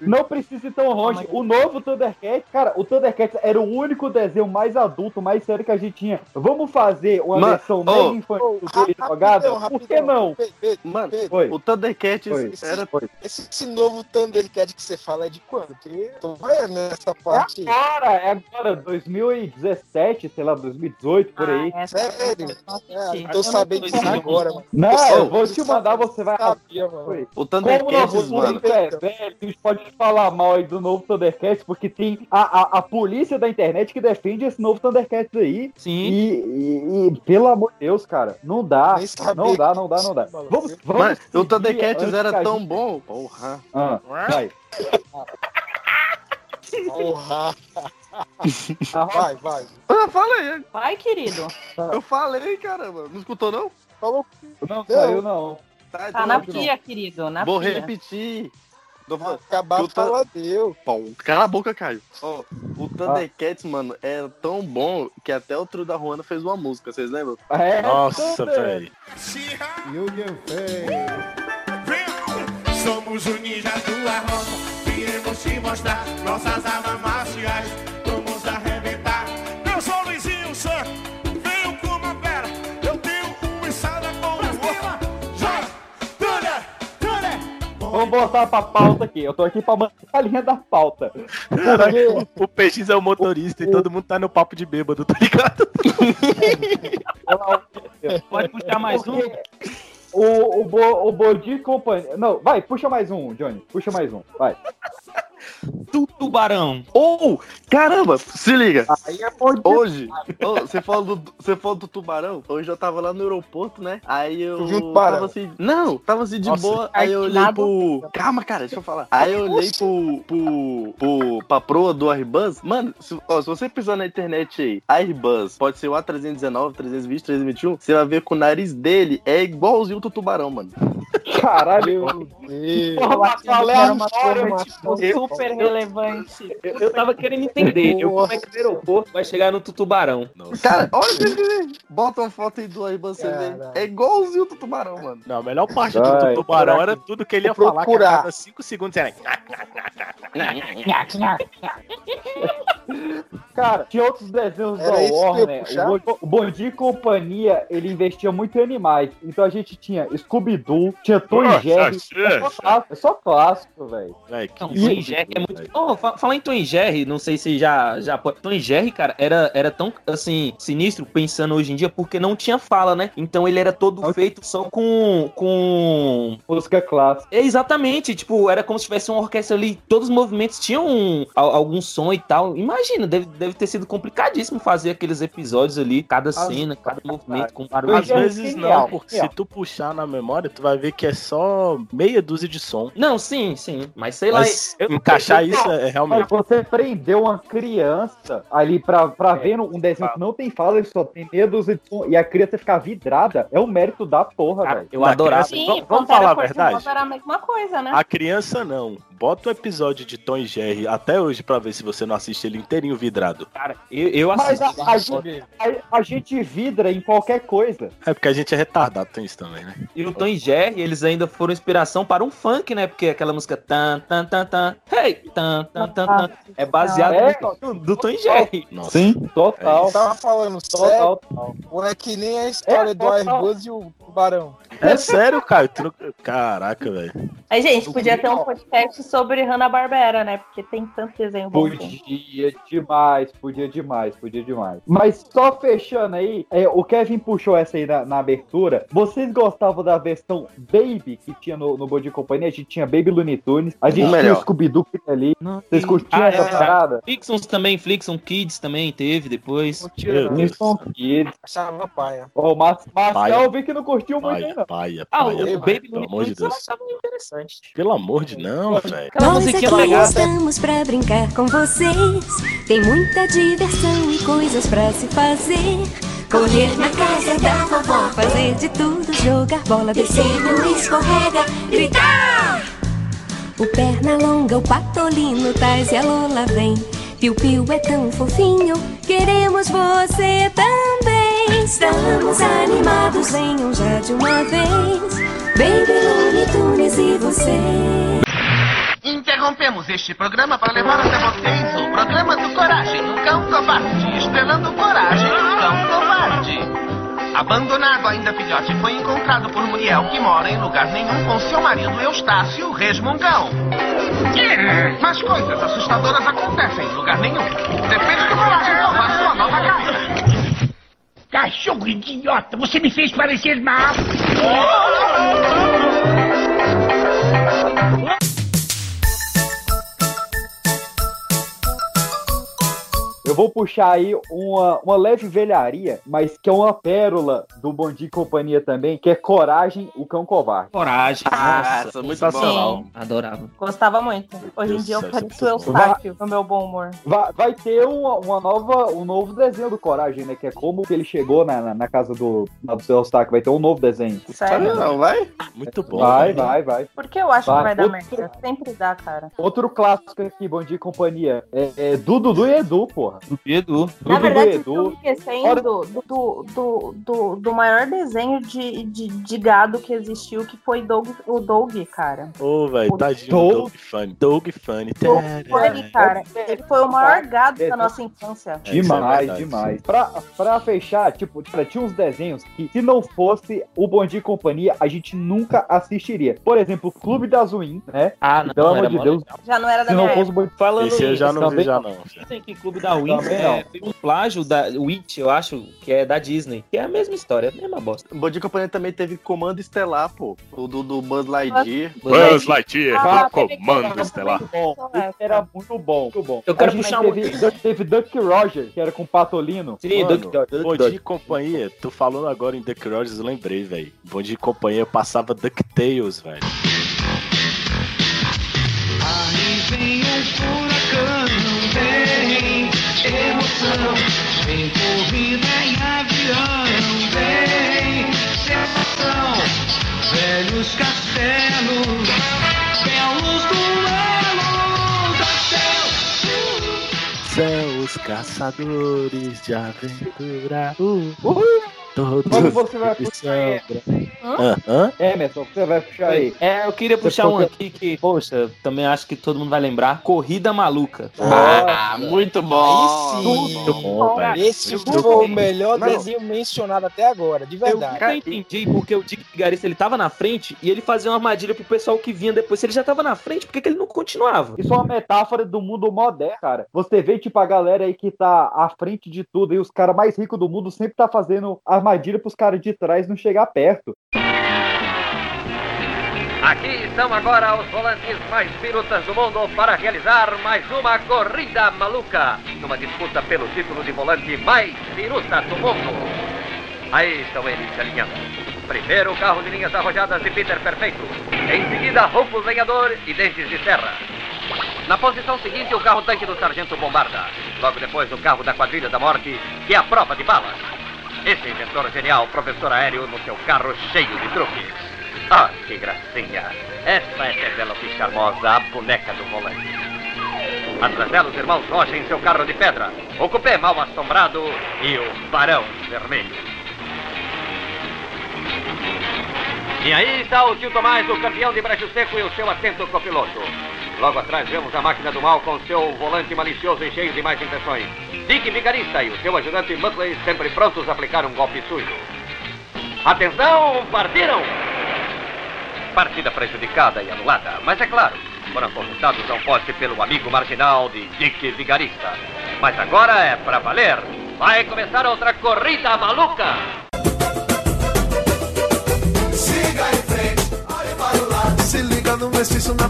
Não precisa ir tão longe. O novo Thundercats, cara, o Thundercats era o único desenho mais adulto, mais sério que a gente tinha. Vamos fazer uma Mano, versão mega infantil dele jogada? Por que não? Mano, Foi. o Thundercats Foi. era. Esse, esse novo Thundercat que você fala é de quando? Porque tô vendo essa parte aí. Cara, é agora 2017, sei lá, 2018, por aí. Ah, Sério? Ah, tô sabendo disso agora, mano. Não, eu vou te mandar, você vai. sabia, mano. O nós mano. é velho, a gente pode falar mal aí do novo Thundercats, porque tem a, a, a polícia da internet que defende esse novo Thundercats aí. Sim. E, e- e, pelo amor de Deus, cara, não dá. Não dá, não dá, não dá. Vamos, vamos Mano, o Thundercats era a tão gente- bom. Porra. Ah, vai. Porra. Vai, vai. Ah, fala aí. Vai, querido. Eu falei, caramba. Não escutou, não? Falou. Não saiu, não. Tá, Tá na não. pia, querido. Na Vou pia. repetir. Falando- Acabar o fala deu. Bom, cala a boca, Caio. Ó, o Thundercats, mano, é tão bom que até o trio da Ruana fez uma música, vocês lembram? É, Nossa, velho. Somos os ninjas do iremos te mostrar nossas armas marciais. Vamos voltar pra pauta aqui. Eu tô aqui pra manter a linha da pauta. O PX é o motorista e todo mundo tá no papo de bêbado, tá ligado? Pode puxar mais um? O, o, Bo, o Bodi Companhia. Não, vai, puxa mais um, Johnny. Puxa mais um. Vai. Tu, tubarão. Ou, caramba, se liga. Aí é Hoje, você falou do, você falou do tubarão. Hoje eu tava lá no aeroporto, né? Aí eu um tubarão? tava assim, não, tava assim de Nossa. boa. Aí eu olhei pro, calma, cara, deixa eu falar. Aí eu olhei pro, pro, pro pra proa do Airbus. Mano, se, ó, se você pisar na internet aí, Airbus, pode ser o A319, 320, 321, você vai ver que o nariz dele é igualzinho do tubarão, mano. Caralho. Deus. Informação Era uma aleatória, coisa tipo, tipo, super relevante. Eu, eu tava querendo entender. Eu, como é que o aeroporto vai chegar no tubarão? Cara, olha. Bota uma foto aí do Airbus, você vê. É igualzinho do tubarão, mano. Não, a melhor parte do tubarão procurar era aqui. tudo que ele ia Vou falar, procurar. cada 5 segundos era. Cara, tinha outros desenhos Era da Warner. O Bom- O Dia e Companhia, ele investia muito em animais. Então a gente tinha Scooby-Doo, tinha Tom e Jerry. É só clássico, é só clássico, velho. Que Tom isso, e Jerry é muito. Oh, em Tom e Jerry, não sei se já. já... pode- Tom e Jerry, cara, era, era tão assim, sinistro pensando hoje em dia, porque não tinha fala, né? Então ele era todo feito só com. com. Música clássica. É, Exatamente, tipo, era como se tivesse uma orquestra ali, todos os movimentos tinham um- al- algum som e tal. Imagina, deve, deve ter sido complicadíssimo fazer aqueles episódios ali, cada cena, cada movimento com barulho. Às é vezes não, porque se tu puxar na memória, tu vai ver que é só meia dúzia de som. Não, sim, sim, mas sei lá. Mas eu- encaixar eu- isso é Mas realmente. você prendeu uma criança ali pra, pra ver um desenho que não tem fala, ele só tem de som, e a criança ficar vidrada, é um mérito da porra, Cara, velho. eu adorava. criança- Sim, Vamos- falar a verdade? Era a mesma coisa, né? A criança não. Bota o episódio de Tom e Jerry até hoje pra ver se você não assiste ele inteirinho vidrado. Cara, eu, eu Mas assisti. a, a gente, a- a gente vidra em qualquer coisa. É porque a gente é retardado, tem isso também, né? E o Tom e Jerry, eles ainda foram inspiração para um funk, né? Porque aquela música tan tan tan tan, hey, tan tan tan tan, é baseado É. no, do Tom e Jerry. Nossa. Sim, total. Eu tava falando Total, sério, total. ou é que nem a história É, do total. Airbus e o tubarão. É sério, cara? Tu não- Caraca, velho. Aí, gente, podia ter um podcast sobre Hanna-Barbera, né? Porque tem tanto desenho bom. Podia demais, podia demais, podia demais. Mas só fechando aí, é, o Kevin puxou essa aí na, na abertura. Vocês gostavam da versão Baby que tinha no, no Bom Companhia? A gente tinha Baby Looney Tunes, a gente tinha o Scooby-Doo que tinha ali. Vocês curtiam Ah, essa é, parada? Flixons também, Flixon Kids também teve depois. Wilson Kids. Achava paia. Ó, o Mar Marcel Paia. eu vi que não curtiu muito aí, Paia, não. paia, Ah, paia, o paia. Baby Pelo Looney amor de Deus. achava interessante. Pelo amor de não, velho. Nós aqui legal. estamos pra brincar com vocês. Tem muita diversão e coisas pra se fazer. Correr na casa da vovó, fazer de tudo, jogar bola, descer no escorrega, gritar. O perna longa, o patolino, Tais e a Lola vem. Piu Piu é tão fofinho, queremos você também. Estamos animados, venham já de uma vez. Baby Looney Tunes e você. Interrompemos este programa para levar até vocês o programa do Coragem, o Cão Covarde, estrelando Coragem, o Cão Covarde. Abandonado ainda filhote, foi encontrado por Muriel, que mora em lugar nenhum com seu marido Eustácio, resmungão. Mas coisas assustadoras acontecem em lugar nenhum. Depende do Coragem salvar sua nova casa. Cachorro idiota, você me fez parecer mal. Eu vou puxar aí uma, uma leve velharia, mas que é uma pérola do Bom Dia e Companhia também, que é Coragem, o Cão Covarde. Coragem. Ah, Nossa, muito sensacional. bom. Adorava. Gostava muito. Hoje em dia eu pareço muito bom. Eustáquio no meu bom humor. Vai, vai ter uma, uma nova, um novo desenho do Coragem, né? Que é como que ele chegou na, na, na casa do, do seu Eustáquio. Vai ter um novo desenho. Sério? Não, vai? Muito bom. Vai, velho. vai, vai. Porque eu acho Vai. que vai dar Outro- merda. Sempre dá, cara. Outro clássico aqui, Bom Dia e Companhia, é, é do Dudu e Edu, porra. E Edu. Na verdade, estão Edu. esquecendo do, do, do, do, do maior desenho de, de, de gado que existiu, que foi Doug, o Doug, cara. Ô, velho, O tadinho. Doug- Doug Funny. Doug Funny. Ele, cara, ele foi o maior gado da nossa infância. É, isso é Demais, demais. Pra, pra fechar, tipo, tinha uns desenhos que, se não fosse o Bom Dia e Companhia, a gente nunca assistiria. Por exemplo, o Clube da Zuin, né? Ah, não, Pelo amor de Deus. legal. Já não era da Se não minha fosse o época. Bom Falando Esse eu já não vi, também já não. não. Dizem que Clube da Também é, tem um plágio da Witch, eu acho, que é da Disney. Que é a mesma história, a mesma bosta. O e Companhia também teve Comando Estelar, pô. O do, do Buzz Lightyear. Buzz Lightyear, Ah, Comando Estelar. bom. Era muito bom, muito bom. Eu quero puxar um teve, teve Duck Roger, que era com o Patolino. Sim, Mano, Duck Duck Bom Dodge. Dia e Companhia, tu falando agora em Duck Rogers, eu lembrei, velho. Bom Dia e Companhia passava DuckTales, velho. Aí vem um emoção, vem corrida em avião, vem sensação, velhos castelos, belos duelos da céu. Os caçadores de aventura. Uh, uh, todos Quando você vai puxar aí? sombra. Hã? Hã? Emerson, você vai puxar aí. É, eu queria Você puxar um aqui que, poxa, também acho que todo mundo vai lembrar. Corrida Maluca. Ah, muito bom. Muito bom, velho. Esse Eu- foi o melhor Não. desenho mencionado até agora, de Eu verdade. nunca entendi porque o Dick Vigarista ele tava na frente e ele fazia uma armadilha pro pessoal que vinha depois. Se ele já tava na frente, por que, que ele não continuava? Isso é uma metáfora do mundo moderno, cara. Você vê, tipo, a galera aí que tá à frente de tudo e os caras mais ricos do mundo sempre tá fazendo armadilha pros caras de trás não chegar perto. Aqui estão agora os volantes mais pirutas do mundo para realizar mais uma corrida maluca, numa disputa pelo título de volante mais piruta do mundo. Aí estão eles se alinhando. Primeiro o carro de linhas arrojadas de Peter Perfeito. Em seguida, Rufus Lenhador e Dentes de Serra. Na posição seguinte, o carro tanque do Sargento Bombarda. Logo depois, o carro da Quadrilha da Morte, que é a prova de balas. Esse inventor genial, professor aéreo, no seu carro cheio de truques. Ah, que gracinha! Esta é Penélope Charmosa, a boneca do volante. Atrás dela, os irmãos Rocha em seu carro de pedra. O cupê mal assombrado e o Barão Vermelho. E aí está o tio Tomás, o campeão de Brejo Seco e o seu atento copiloto. Logo atrás vemos a máquina do mal com seu volante malicioso e cheio de mais intenções. Dick Vigarista e o seu ajudante Muttley sempre prontos a aplicar um golpe sujo. Atenção, partiram! Partida prejudicada e anulada, mas é claro, foram correntados ao poste pelo amigo marginal de Dick Vigarista. Mas agora é pra valer. Vai começar outra corrida maluca!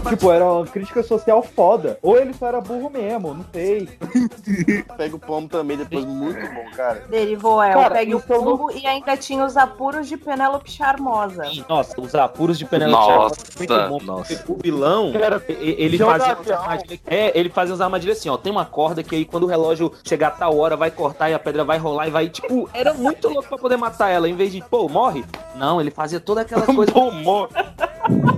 Tipo, era uma crítica social foda. Ou ele só era burro mesmo, não sei. Pega o pombo também, depois muito bom, cara. Derivou, é, Cara, o não- Pombo e ainda tinha os apuros de Penélope Charmosa. Nossa, os apuros de Penélope Nossa, Charmosa foi muito bom. nossa. porque O vilão, ele fazia. É, ele fazia umas armadilhas assim, ó. Tem uma corda que aí quando o relógio chegar a tal hora, vai cortar e a pedra vai rolar e vai. Tipo, era muito louco pra poder matar ela. Em vez de, pô, morre. Não, ele fazia toda aquela coisa.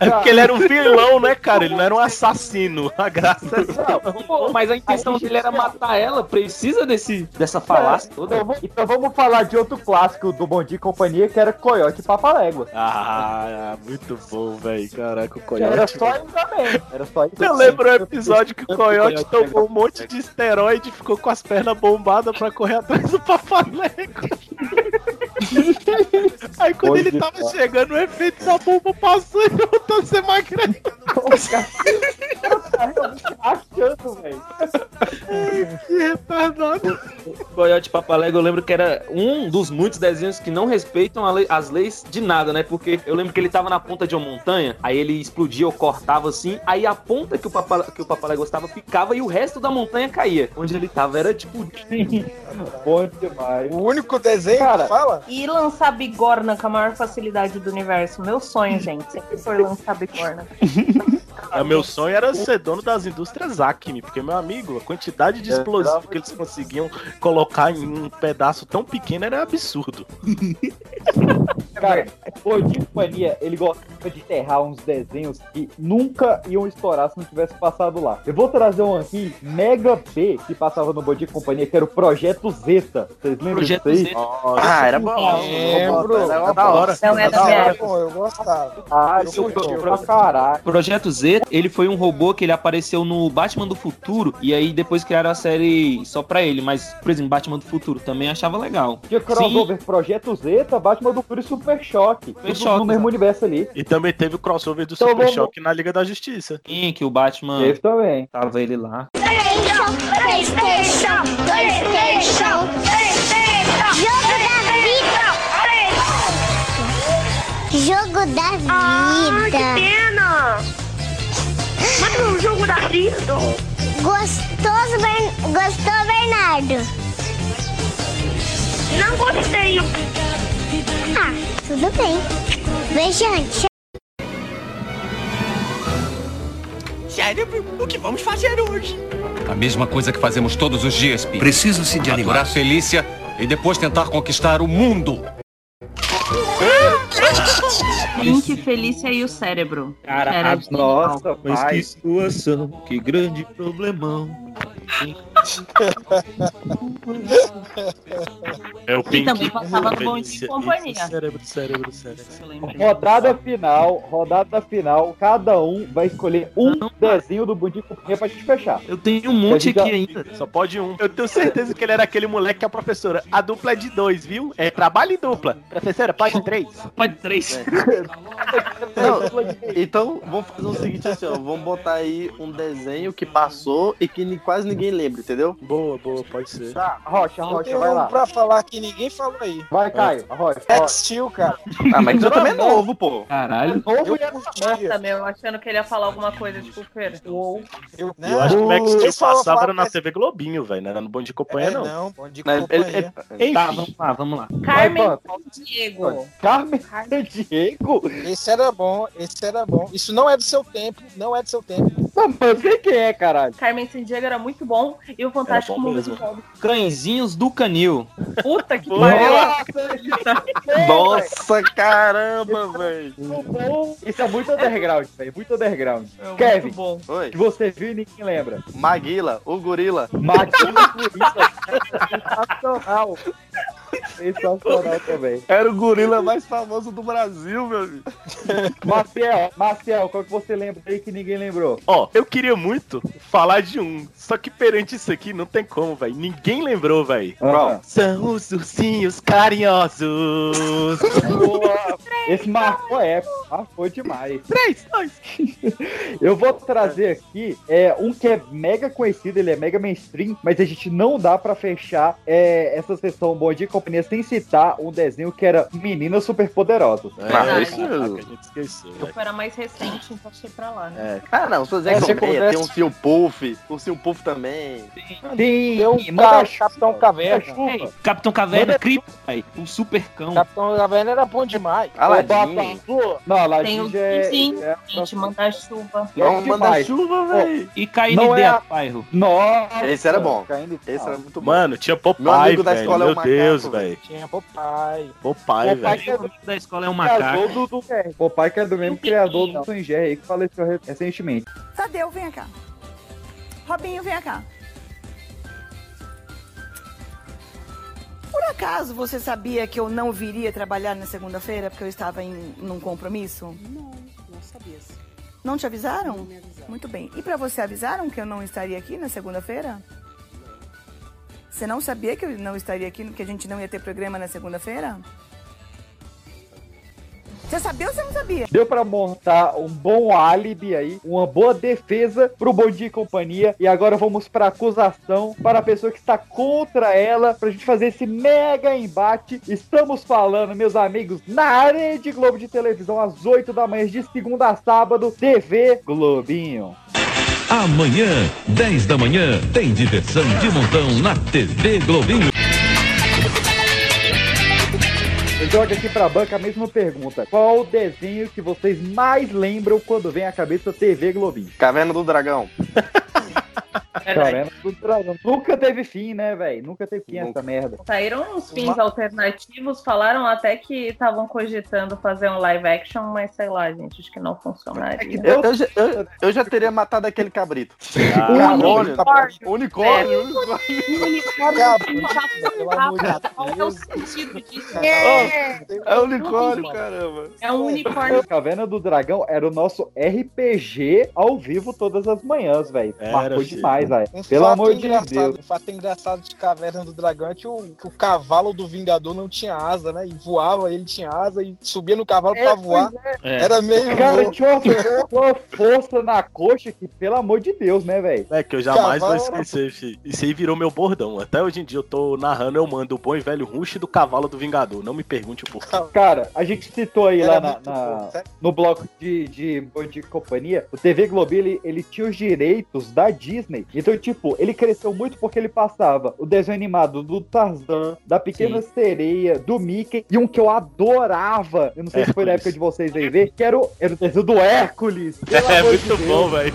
É porque ele era um vilão, né, cara? Ele não era um assassino. A graça é Pô, mas a intenção dele era matar ela. Precisa desse, dessa falácia toda. Então, vamos- então vamos falar de outro clássico do Bom Dia e Companhia, que era Coyote e Papalégua. Ah, muito bom, velho. Caraca, o Era Coyote. só isso também. Era só isso. Eu lembro o episódio que o Coyote tomou um monte de esteroide e ficou com as pernas bombadas pra correr atrás do Papalego. Aí quando Hoje ele tava tá. chegando, o efeito da bomba passou e voltou a ser magrelo. Achando, velho. Que retardado. Coyote Papalego, eu lembro que era um dos muitos desenhos que não respeitam lei- as leis de nada, né? Porque eu lembro que ele tava na ponta de uma montanha, aí ele explodia ou cortava assim, aí a ponta que o, Papa, que o Papalego estava ficava e o resto da montanha caía. Onde ele tava era tipo. Bom demais. O único desenho Cara, que fala? E lançar bigorna com a maior facilidade do universo. Meu sonho, gente, sempre foi lançar bigorna. É, meu sonho era ser dono das indústrias Acme, porque, meu amigo, a quantidade de explosivo que eles conseguiam colocar em um pedaço tão pequeno era absurdo. Cara, o de Companhia, ele gostava de enterrar uns desenhos que nunca iam estourar se não tivesse passado lá. Eu vou trazer um aqui, Mega B, que passava no Bom Dia e Companhia, que era o Projeto Zeta. Vocês lembram Projeto disso aí? Zeta. Ah, era bom. Lembro. Era da hora. Não é Da hora, pô, eu gostava. Ah, Eu curti, eu pra gostei. caralho. Projeto Z, ele foi um robô que ele apareceu no Batman do Futuro, e aí depois criaram a série só pra ele, mas, por exemplo, Batman do Futuro também achava legal. Tinha crossover Projeto Zeta, Batman do Futuro e Super Choque. Tudo Choque, no mesmo universo ali. E também teve o crossover do Então Super vamos- Choque na Liga da Justiça. Sim, que o Batman Teve também. tava ele lá. PlayStation, PlayStation, PlayStation, PlayStation. Jogo da vida. Jogo da vida. Ah, que pena. Mas é um jogo da vida. Gostoso, Bern... Gostou, Bernardo? Não gostei. Ah, tudo bem. Beijante. Cérebro, o que vamos fazer hoje? A mesma coisa que fazemos todos os dias, Pi. Preciso-se de Aturar animais. Felícia e depois tentar conquistar o mundo. Link, Felícia e o cérebro. Cara, Que genial. Nossa, Mas que situação, que grande problemão. É o E Pink. também passava no Bom Dia e. Companhia. Cérebro, cérebro, cérebro. Rodada final, rodada final, cada um vai escolher um desenho do Bom Dia e Companhia pra gente fechar. Eu tenho um monte gente já- aqui ainda. Só pode um. Eu tenho certeza que ele era aquele moleque que a professora. A dupla é de dois, viu? É trabalho em dupla. Professora, pode três. Pode três. Não, então, vamos fazer o seguinte assim, ó. Vamos botar aí um desenho que passou e que ni- quase ninguém lembra, entendeu? Boa, boa, pode ser. Tá, Rocha, Eu Rocha, tenho vai um lá. pra falar que ninguém falou aí. Vai, Caio, Rocha. Max Rocha. Steel, cara. Ah, mas isso também é novo, pô. Caralho. Novo Eu e essa curtia. Nossa, meu, achando que ele ia falar alguma coisa, tipo, pera. Eu, eu, Eu acho que o Max Steel passava falar era na TV Globinho, velho. Não era no Bom de Companhia, É, não. não, bom de companhia. Enfim. Tá, vamos lá, vamos lá. Carmen Vai, Diego. Carmen Diego? Esse era bom, esse era bom. Isso não é do seu tempo, não é do seu tempo. Não, mas sei quem é, caralho. Carmen Sandiego era muito bom. E o Fantástico bom Mundo de Bob. Cãezinhos do Canil. Puta que pariu. Nossa, caramba, velho. Isso é muito underground, velho. Muito underground. É Kevin, muito bom. Oi. que você viu e ninguém lembra. Maguila, o gorila. Maquila Turista. Sensacional. sensacional também. Era o gorila mais famoso do Brasil, meu amigo. Marcel, Marcel, qual que você lembra aí que ninguém lembrou? Ó, eu queria muito falar de um, só que perante isso aqui não tem como, velho. Ninguém lembrou, velho. Qual? São os ursinhos carinhosos. Boa. Esse marcou a época, marcou demais. Três, dois. Eu vou trazer aqui é, um que é mega conhecido, ele é mega mainstream, mas a gente não dá pra fechar é, essa sessão Bom Dia e Companhia sem citar um desenho que era Meninas Superpoderosas. Ah, É, isso caraca, mesmo. a gente esqueceu, Eu velho. era mais recente, então achei pra lá, né? É. Ah, não, sou Zé É, você Colmeia, conversa- tem um Sil Puff, o Sil Puff também. Tem Tem o manda Ca- chuva, Capitão Caverna. manda Ei, chuva. Capitão Caverna, Crip, pai, o super cão. Capitão Caverna era bom demais. Aladdin. Não, Aladdin Tem o é- Sim, é- gente, mandar-chuva. é Vamos mandar demais. chuva, velho. E KND, Não é a- bairro. Nossa, Esse era bom. caindo e Esse era muito bom. Mano, tinha Meu Popeye, amigo da velho. escola é Meu um Deus, macaco, velho. Tinha Popeye. Popeye, velho. que é O amigo da escola é um criador macaco. Popeye que é do mesmo criador do Tom Jerry aí, que faleceu re- recentemente. Tadeu, vem cá. Robinho, vem cá. Por acaso você sabia que eu não viria trabalhar na segunda-feira porque eu estava em num compromisso? Não, não sabia. Não te avisaram? Não me avisaram. Muito bem. E pra você avisaram que eu não estaria aqui na segunda-feira? Você não sabia que eu não estaria aqui, que a gente não ia ter programa na segunda-feira? Você sabia ou você não sabia? Deu pra montar um bom álibi aí, uma boa defesa pro Bom Dia e Companhia. E agora vamos pra acusação para a pessoa que está contra ela, pra gente fazer esse mega embate. Estamos falando, meus amigos, na Rede Globo de Televisão, às 8 da manhã, de segunda a sábado, TV Globinho. Amanhã, 10 da manhã, tem diversão de montão na TV Globinho. Eu jogo aqui pra banca a mesma pergunta. Qual o desenho que vocês mais lembram quando vem à cabeça TV Globinho? Caverna do Dragão. Caverna do Dragão. Nunca teve fim, né, velho? Nunca teve fim essa merda. Saíram uns fins alternativos, falaram até que estavam cogitando fazer um live action, mas sei lá, gente, acho que não funcionaria. Eu, eu já- eu- eu já teria matado aquele cabrito. Ah, Unicórnio. unicórnio. Unicórnio. É. unicórnio. Pelo amor de Qual é o sentido disso? É unicórnio, caramba. É um unicórnio. Caverna do Dragão era o nosso RPG ao vivo todas as manhãs, velho. Era, Marcou filho. Demais, velho. Um Pelo amor de Deus. Um fato engraçado de Caverna do Dragão é que o, que o cavalo do Vingador não tinha asa, né? E voava, ele tinha asa e subia no cavalo pra voar. É. Era meio. Cara, tinha uma, uma força na coxa que, pelo amor de Deus, né, velho? É que eu jamais vou Cavalo era- esquecer, filho. Isso aí virou meu bordão. Até hoje em dia eu tô narrando, eu mando o bom e velho rush do cavalo do Vingador. Não me pergunte o porquê. Cara, a gente citou aí Era lá na, na- bom, no bloco de, de Bom Dia e Companhia, o TV Globinho, ele, ele tinha os direitos da Disney. Então, tipo, ele cresceu muito porque ele passava o desenho animado do Tarzan, da Pequena Sereia, do Mickey, e um que eu adorava, eu não sei se foi na época de vocês aí ver, que era o, era o desenho do Hércules. É de muito Deus. bom, velho.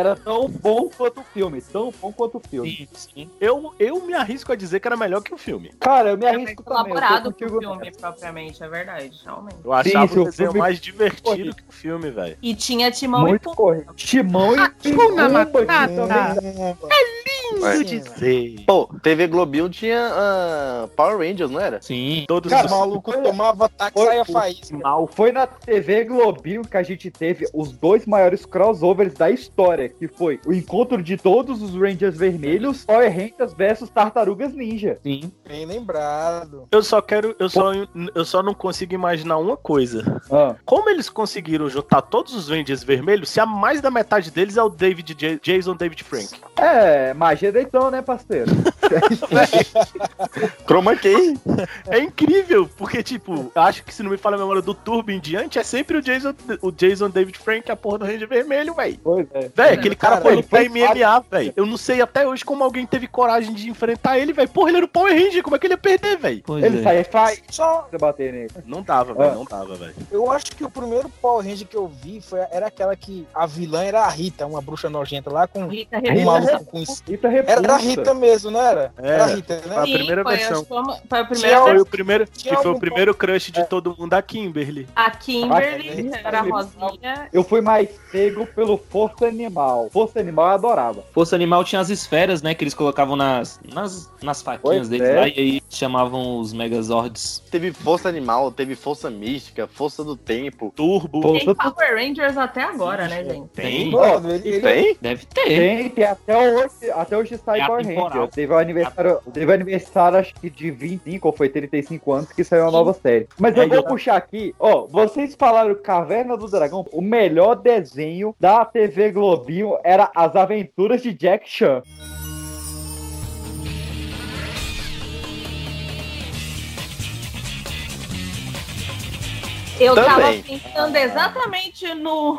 Era tão bom quanto o filme, tão bom quanto o filme. Eu, eu me arrisco a dizer que era melhor que o filme. Cara, eu me arrisco também. eu tô elaborado que o filme, propriamente, é verdade, realmente. Eu achava Sim, o o desenho filme- mais divertido que o filme, velho. E tinha Timão Muito e Pumba. Timão e Hakuna Pumba, Matata. também- É Lindo de ser. Pô, TV Globinho tinha ah, Power Rangers, não era? Sim. Todos Cara, os... maluco tomava ataque e saia faísca. Mal. Foi na TV Globinho que a gente teve os dois maiores crossovers da história, que foi o encontro de todos os Rangers vermelhos, Power Rangers versus Tartarugas Ninja. Sim. Bem lembrado. Eu só quero, eu só, eu só não consigo imaginar uma coisa. Ah. Como eles conseguiram juntar todos os Rangers vermelhos se a mais da metade deles é o David J- Jason David Frank? É, magia deitão, né, parceiro? Chroma Key. É incrível, porque, tipo, eu acho que se não me falha a memória do Turbo em diante, é sempre o Jason, o Jason David Frank, a porra do Ranger Vermelho, velho. Pois é. Véi, aquele cara, Cara, foi ele foi MMA, velho. Eu não sei até hoje como alguém teve coragem de enfrentar ele, velho. Porra, ele era o Power Ranger, como é que ele ia perder, velho? Ele é. sai faz Só, você bater nele. Não dava, velho, Ah. não dava, velho. eu acho que o primeiro Power Ranger que eu vi foi, era aquela que a vilã era a Rita, uma bruxa nojenta lá com Rita um maluco com isso. Rita repulsa. Era a Rita mesmo, não era? Era a. Rita, Foi a né? Sim, primeira foi, versão. foi uma- foi a Tinha primeira Foi versão. o primeiro, que foi o primeiro crush de todo mundo da Kimberly. A Kimberly, Ah, que era a é. Rosinha. Eu fui mais pego pelo Força Animal. Força Animal eu adorava. Força Animal tinha as esferas, né? Que eles colocavam nas, nas, nas faquinhas Pois deles é. lá e aí chamavam os Megazords. Teve Força Animal, teve Força Mística, Força do Tempo. Turbo. Tem Power Rangers até agora, né, gente? Tem? Mano, ele, ele- Tem? Deve ter. Tem, tem até hoje, até hoje sai É Power atemporal. Ranger. Teve o aniversário, teve o aniversário acho que de 25 ou foi 35 anos que saiu a nova série. Mas eu Aí vou eu- puxar aqui, ó, vocês falaram Caverna do Dragão, o melhor desenho da TV Globinho era As Aventuras de Jack Chan. Eu tava Também. pensando exatamente no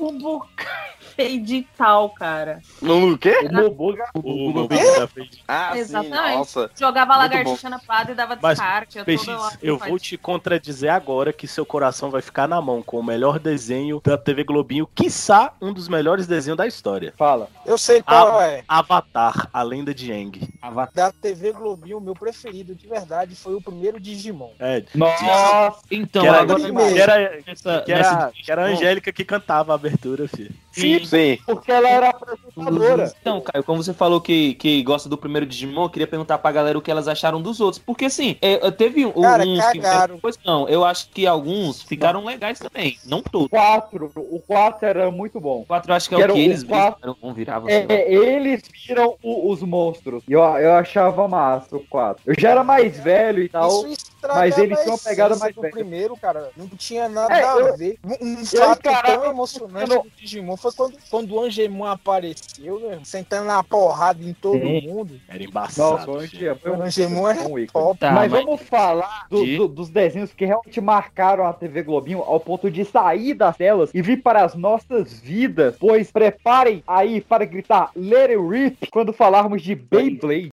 Bubu edital, cara. No quê? O Mobuga, O da frente. Ah, sim, Exatamente. nossa. Jogava Muito lagartixa na parada e dava Mas, descarte. eu Peixes, eu vou te contradizer agora que seu coração vai ficar na mão com o melhor desenho da TV Globinho, quiçá um dos melhores desenhos da história. fala. eu sei qual Ah. é. Avatar, a lenda de Aang. Da TV Globinho, o meu preferido de verdade foi o primeiro Digimon. É, Nossa, Então, que era, agora que era, que era, nessa- que era a Angélica que cantava a abertura, filho. Sim. Sim. porque ela era apresentadora. Então, Caio, como você falou que, que gosta do primeiro Digimon, eu queria perguntar pra galera o que elas acharam dos outros. Porque assim, é, teve um, Cara, uns cagaram. que. Pois não, eu acho que alguns ficaram legais também. Não todos. 4, o 4 era muito bom. O 4 eu acho que é Que o era que o eles quatro. viram. Não viravam. É, eles viram o- os monstros. E eu, eu achava massa o 4. Eu já era mais velho e tal. Isso estragava mas eles tinham a uma pegada mais do velha. primeiro, cara. Não tinha nada É, a eu- ver. Um, fato tão emocionante eu não- do Digimon foi quando, quando o Angemon apareceu, né? Sentando na porrada em todo Sim. mundo. Era embaçado. Nossa, O Angemon é um top. Tá, mas, mas- vamos falar do- De- do- dos desenhos que realmente marcaram a TV Globinho ao ponto de sair das telas e vir para as nossas vidas. Pois preparem aí para gritar Let It Rip quando falarmos de Beyblade.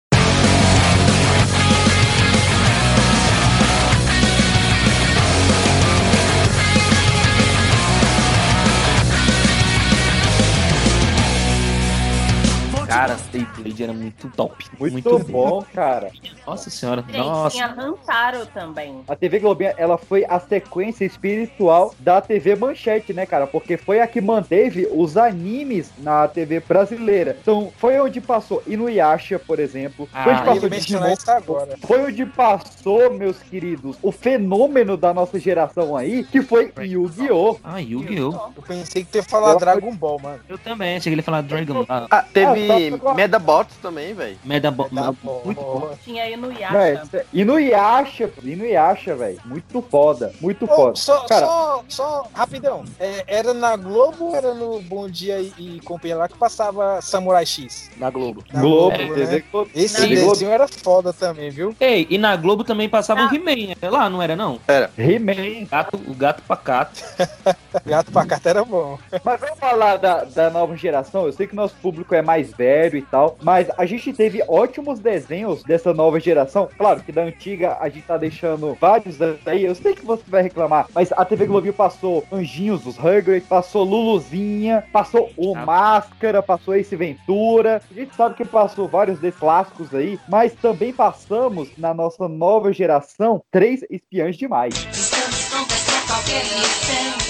Cara, Era muito top. Muito, bom, cara. Nossa senhora, Gente, nossa. tinha Rantaro também. A TV Globinho, ela foi a sequência espiritual da TV Manchete, né, cara? Porque foi a que manteve os animes na TV brasileira. Então, foi onde passou Inuyasha, por exemplo. Foi onde Ah, Eu passou Digimon. agora. Foi onde passou, meus queridos, o fenômeno da nossa geração aí, que foi Yu-Gi-Oh! Ah, Yu-Gi-Oh! Eu pensei que tu ia falar Eu- Dragon Ball, mano. Eu também, achei que ele ia falar Dragon Ball. Ah, teve Ah, só- Medabots também, velho. Medabo- Tá Muito bom. Tinha Inuyasha. Véi, Inuyasha, Inuyasha, velho. Muito foda, muito Ô, foda. só, Cara, só, só, rapidão. É, era na Globo ou era no Bom Dia e, e Companhia lá que passava Samurai X? Na Globo. Na Globo, né? TV Globo. Esse Globo. desenho era foda também, viu? Ei, e na Globo também passava Ah. o He-Man, né? lá, não era não? He-Man. Gato, o gato pacato. Gato pra carta era bom. Mas vamos falar da, da nova geração. Eu sei que nosso público é mais velho e tal, mas a gente teve ótimos desenhos dessa nova geração. Claro que da antiga a gente tá deixando vários aí. Eu sei que você vai reclamar, mas a TV Globinho passou Anjinhos, os Hugger, passou Luluzinha, passou o. Máscara, passou Ace Ventura. A gente sabe que passou vários desses clássicos aí, mas também passamos na nossa nova geração três espiãs demais. Estamos qualquer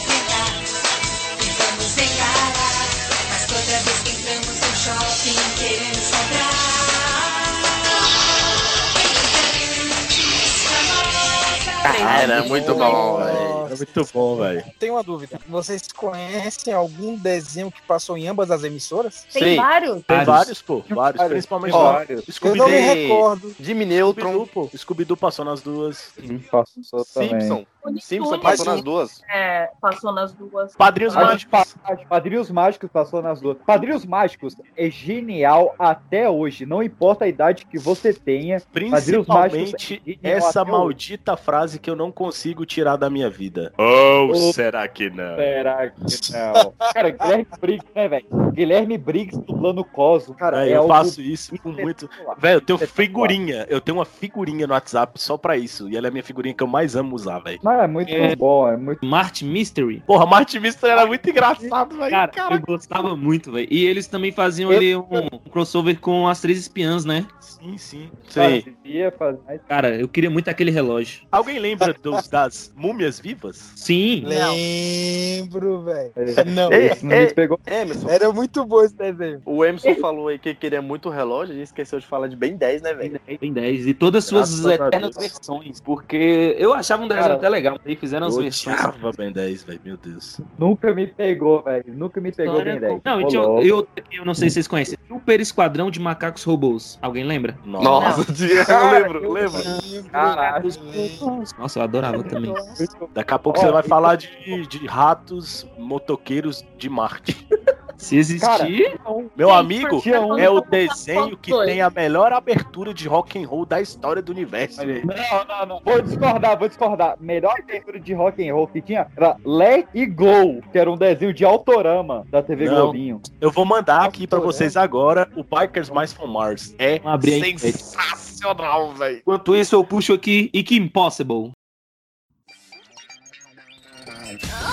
Era muito bom, velho. Era muito bom, velho. Tem uma dúvida. Vocês conhecem algum desenho que passou em ambas as emissoras? Tem vários? Tem vários, pô. Vários. Principalmente Ó, vários. eu não me recordo. Jimmy Neutron. Scooby-Doo, pô. Scooby-Doo passou nas duas. Passou também. Simpson. Simpson Tunes. passou nas duas. É, passou nas duas. Padrinhos Mágicos. pa- Padrinhos Mágicos passou nas duas. Padrinhos Mágicos é genial até hoje. Não importa a idade que você tenha. Mágicos Principalmente é essa até hoje. maldita frase que eu não consigo tirar da minha vida. Oh, Oh. será que não? Será que não? Cara, Guilherme Briggs, né, velho? Guilherme Briggs dublando Cosmo. Cara, Véi, é eu faço isso com muito. Velho, eu tenho figurinha. Eu tenho uma figurinha no WhatsApp só pra isso. E ela é a minha figurinha que eu mais amo usar, velho. Não, é muito É. bom, é muito Mart Mystery. Porra, Martin Mister era muito engraçado, velho. Cara, Cara, eu gostava muito, velho. E eles também faziam Eu- ali um, um crossover com as três espiãs, né? sim, sim. Cara, devia fazer mais- Cara, eu queria muito aquele relógio. Alguém lembra dos, das múmias vivas? Sim. Lembro, velho. Não. Ei, Isso não me ei, pegou. Emerson, Era muito bom esse desenho. o Emerson falou aí que queria muito relógio, a gente esqueceu de falar de Ben 10, né, velho? Tem 10. E todas as suas eternas versões. Porque eu achava um desenho Cara, até legal. Aí fizeram as Eu versões. odiava Ben 10, velho. Meu Deus. Nunca me pegou, velho. Nunca me pegou História bem 10. Não, e tinha- eu, eu não sei se vocês conhecem. Super Esquadrão de Macacos Robôs. Alguém lembra? Nossa, eu lembro, lembro. Caralho. Nossa, eu adorava também. Daqui a pouco Ó, você vai e- falar de, de ratos motoqueiros de Marte. Se existir. Meu Gente, amigo, tinha um- é o desenho que tem a melhor abertura de rock and roll da história do universo. Não, não, não. Vou discordar, vou discordar. Melhor abertura de rock and roll que tinha era Let It Go, que era um desenho de autorama da TV Não. Globinho. Eu vou mandar aqui pra vocês agora o Bikers Mais from Mars. É sensacional, velho. Enquanto isso, eu puxo aqui Ike Impossible. Sou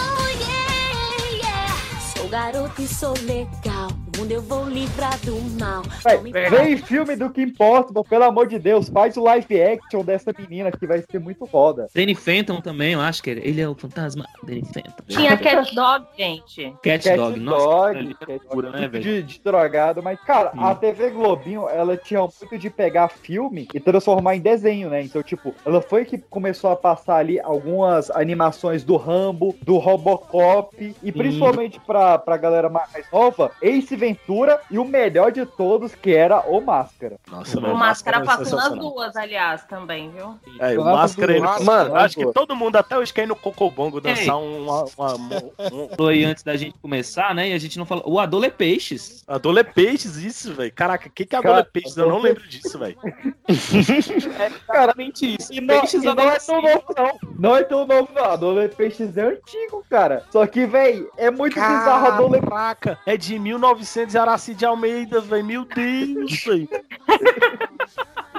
garoto e sou legal. Mundo eu vou livrar do mal. Vem filme do Kim Possible, pelo amor de Deus. Faz o live action dessa menina que vai ser muito foda. Danny Phantom também, eu acho que ele ele é o fantasma. Danny Phantom. Tinha Cat Dog, gente. Cat, Cat Dog. Nossa, Dog, ele é Cat loucura, né, velho? de, de drogado, mas, cara, Hum. a TV Globinho, ela tinha muito de pegar filme e transformar em desenho, né? Então, tipo, ela foi que começou a passar ali algumas animações do Rambo, do Robocop, e principalmente pra, pra galera mais nova, Ace Ventura e o melhor de todos, que era o Máscara. Nossa, O velho, Máscara é passou nas duas, aliás, também, viu? É, o Máscara. Máscara, Mano, acho que Máscara. todo mundo até hoje quer ir no Cocobongo dançar uma, uma, um, Falou aí antes da gente começar, né? E a gente não falou. O Adole Peixes. Adole Peixes, isso, velho. Caraca, o que que é Cara, Adole Peixes? Eu não lembro disso, velho. É exatamente isso. E não, Peixes e não é tão novo, não. Não é tão novo, não. Adole Peixes é antigo, cara. Só que, véi, é muito bizarro Adole Caraca, é de 1900 e Araci de Almeida, velho. Meu Deus, velho.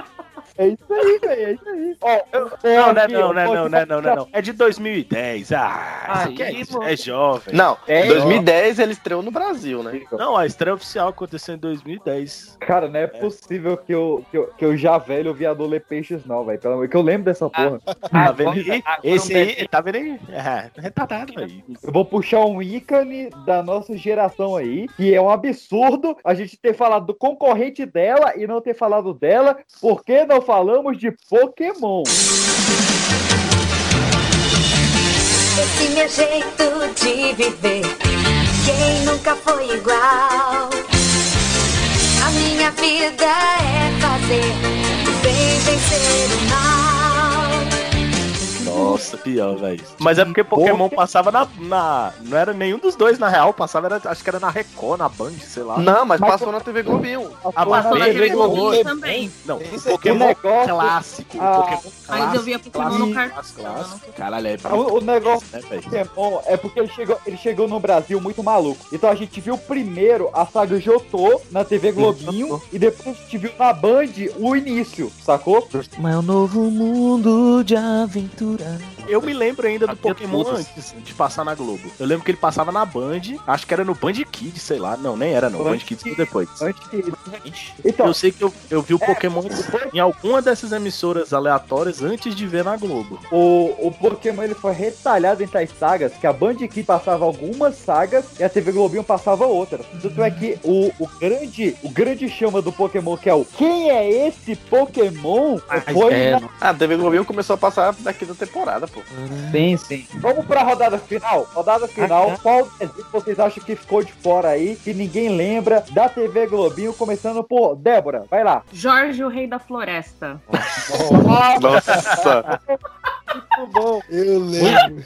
É isso aí, velho. É isso aí. Ó, Não, não é aqui, não, não é não, não é não, não é. É de 2010. Ah, isso aqui é, isso, é jovem. Não, É, em 2010 ele estreou no Brasil, né? Não, a estreia oficial aconteceu em 2010. Cara, não é possível que eu, que eu, que eu já velho vi Adole Peixes, não, velho. Pelo amor que eu lembro dessa porra. Tá vendo aí? Esse aí, tá vendo aí? É, retardado aí. Eu vou puxar um ícone da nossa geração aí, que é um absurdo a gente ter falado do concorrente dela e não ter falado dela, porque não falamos de Pokémon. Esse meu jeito de viver, quem nunca foi igual? A minha vida é fazer o bem vencer o mal. Nossa, pior, velho. Mas é porque Pokémon passava na, na. Não era nenhum dos dois, na real. Passava, era, acho que era na Record, na Band, sei lá. Não, mas, Mas- passou na TV Globinho. Ah, Passou na TV Globinho Globinho também. Não, Esse- Pokémon clássico. Ah, Pokémon Mas eu via Pokémon no clássico, cartão. clássico. Caralho, é O, o negócio né, do Pokémon é porque ele chegou, ele chegou no Brasil muito maluco. Então a gente viu primeiro a saga Jotô na TV Globinho e depois a gente viu na Band o início, sacou? Mas é um novo mundo de aventura. Eu me lembro ainda do Havia Pokémon todos. antes de passar na Globo. Eu lembro que ele passava na Band, acho que era no Band Kids, sei lá. Não, nem era não. Band Band Kids foi depois. Então, eu sei que eu, eu vi o Pokémon em alguma dessas emissoras aleatórias antes de ver na Globo. O, o Pokémon ele foi retalhado entre as sagas, que a Band Kids passava algumas sagas e a TV Globinho passava outras. Tanto é que o, o grande o grande chama do Pokémon, que é o Quem é esse Pokémon? Foi É, na- Ah, a TV Globinho começou a passar da quinta temporada, pô. Sim, sim. Vamos pra rodada final. Rodada final. Qual desenho vocês acham que ficou de fora aí, que ninguém lembra, da TV Globinho, começando por Débora. Vai lá. Jorge, o rei da floresta. Nossa. Muito bom. Eu lembro.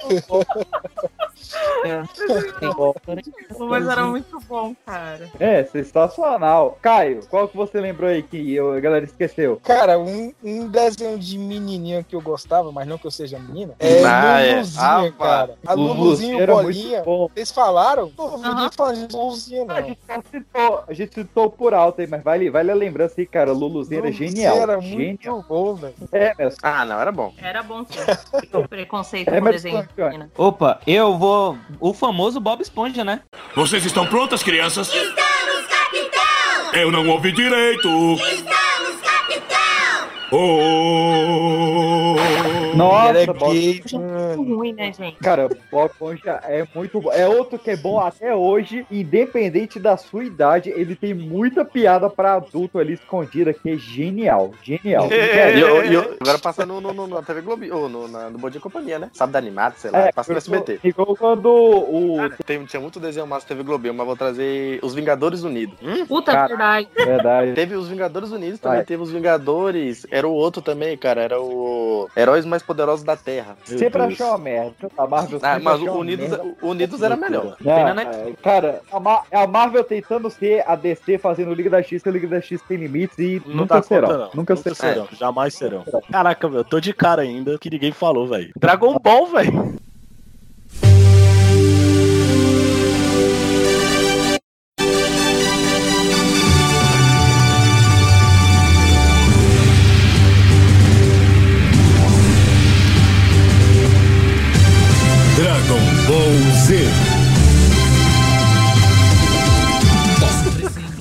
Mas era muito bom, cara. É, sensacional. Caio, qual que você lembrou aí que eu- a galera esqueceu? Cara, um, um desenho de menininha que eu gostava, mas não que eu seja menina, é Ah, é. Luluzinha, Ah, cara. A Luluzinha Bolinha. Vocês falaram? Pô, ninguém fala de Luluzinha, não. A gente citou, a gente citou por alto aí, mas vale, vale a lembrança aí, cara. Luluzinha era genial. era genial. muito bom, velho. É, meu. Ah, não, era bom. Era bom sim. Preconceito É, com desenho. menina. Opa, eu vou. O famoso Bob Esponja, né? Vocês estão prontas, crianças? Estamos, capitão! Eu não ouvi direito. Estamos, capitão! Oh! Nossa, Era Bob gay, Muito ruim, né, gente? Cara, Bob Esponja é muito bom. É outro que é bom até hoje, independente da sua idade. Ele tem muita piada pra adulto ali escondida, que é genial. Genial. E eu- eu- agora passa no, no, no- na TV Globinho, ou no, na, no Bom Dia e Companhia, né? Sábado animado, sei lá, É, passa no SBT. Igual quando o. Tem, tinha muito desenho massa TV Globinho, mas vou trazer Os Vingadores Unidos. Puta Cara, verdade. Verdade. Teve os Vingadores Unidos, também Vai. teve os Vingadores. Era o outro também, cara. Era o Heróis Mais Poderosos da Terra. Sempre achou uma merda. A Marvel Ah, mas o Unidos, Unidos era melhor. Não, Tem na é, cara, a, Mar- é a Marvel tentando ser a DC fazendo Liga da X, que a Liga da X tem limites e Não nunca dá serão. conta, não. Nunca, Nunca serão. serão. Jamais serão. Caraca, meu, eu tô de cara ainda que ninguém falou, velho. Dragon Ball, velho.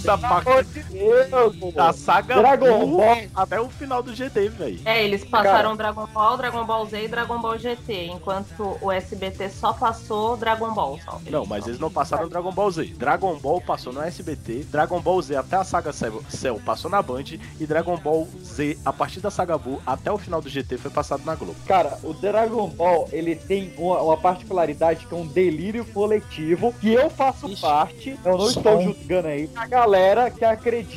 the fuck? Pa- da saga Dragon Buu Ball. até o final do GT, velho. É, eles passaram Dragon Ball, Dragon Ball Z e Dragon Ball GT, enquanto o SBT só passou Dragon Ball. Só. Não, mas eles não passaram Dragon Ball Z. Dragon Ball passou no SBT, Dragon Ball Z até a saga Cell passou na Band e Dragon Ball Z a partir da saga Buu até o final do GT foi passado na Globo. Cara, o Dragon Ball, ele tem uma, uma particularidade que é um delírio coletivo, que eu faço parte, eu não estou julgando aí, a galera que acredita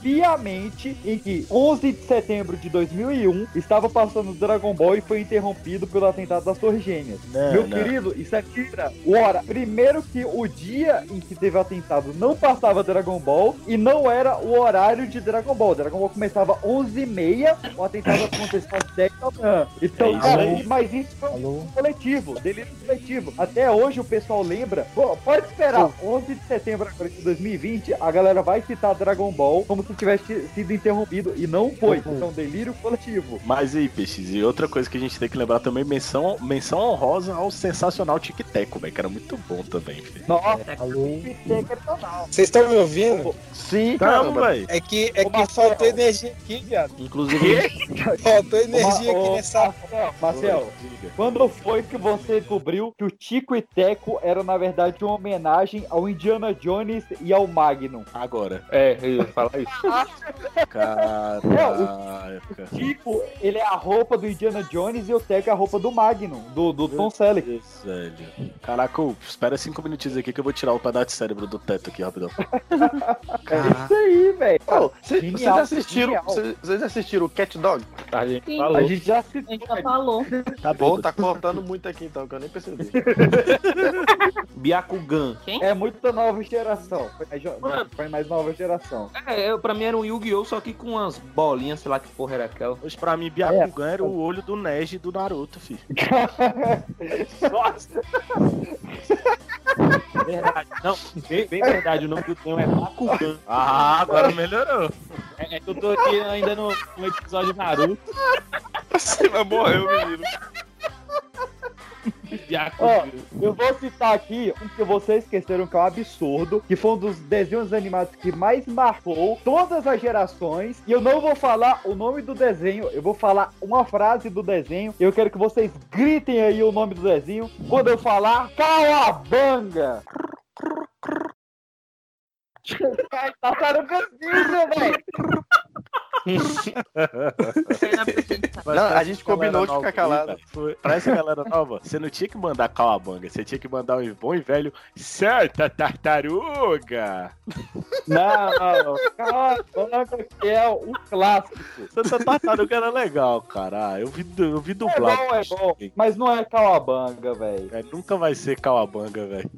piamente em que 11 de setembro de 2001 estava passando Dragon Ball e foi interrompido pelo atentado das Torres Gêmeas. Não, Meu não. querido, isso é tira. Ora, primeiro que o dia em que teve o atentado não passava Dragon Ball e não era o horário de Dragon Ball. Dragon Ball começava 11h30, o atentado aconteceu às 10 da manhã. Então, É cara, aí. mas isso foi um coletivo, delírio coletivo. Até hoje o pessoal lembra. Pô, pode esperar, 11 de setembro agora de 2020, a galera vai citar Dragon Ball como se tivesse sido interrompido e não foi. Isso é um delírio coletivo. Mas aí, peixes, e outra coisa que a gente tem que lembrar também, menção, menção honrosa ao sensacional Tic Teco, velho, que era muito bom também, filho. Nossa, Vocês estão me ouvindo? Sim, Tamo, velho. É que, é Ô, que Marcel. faltou energia aqui, viado. Inclusive, Faltou energia Ô, aqui nessa. Marcel, Marcel, quando foi que você descobriu que o Tico e Teco era, na verdade, uma homenagem ao Indiana Jones e ao Magnum? agora. É, eu ia falar isso. Caraca. Tico, ele é a roupa do Indiana Jones e o Teco é a roupa do Magnum, do, do Tom Selleck. Velho. Caraca, espera cinco minutinhos aqui que eu vou tirar o pedaço de cérebro do teto aqui, rapidão. É isso aí, velho. Vocês Genial, assistiram, vocês assistiram o Cat Dog? A gente Sim. falou. A gente já A citou. gente já falou. Tá bom, tá cortando muito aqui então, que eu nem percebi. Byakugan. Quem? É muito nova geração. Foi mais, Mano. foi mais nova geração. É, eu, pra mim era um Yu-Gi-Oh! só que com umas bolinhas, sei lá que porra era aquela. Hoje pra mim, Byakugan era o olho do Neji do Naruto, filho. Nossa! Verdade. Não, bem, bem verdade, o nome do tema é Bakugan. Ah, agora melhorou. É, é que eu tô aqui ainda no, no episódio Naruto. Você vai morrer, menino. Ó, eu vou citar aqui um que vocês esqueceram que é um absurdo, que foi um dos desenhos animados que mais marcou todas as gerações. E eu não vou falar o nome do desenho, eu vou falar uma frase do desenho. Eu quero que vocês gritem aí o nome do desenho quando eu falar Calabanga. Tartaruga Ninja, velho. Não, a gente combinou de ficar calado. Pra essa galera nova, você não tinha que mandar calabanga, você tinha que mandar um bom e velho certa tartaruga. Não, não, Calabanga que é um clássico. Santa tartaruga era legal, cara. Ah, Eu vi, eu vi É dublado. bom, é bom, mas não é Calabanga, velho. É, nunca vai ser calabanga, velho.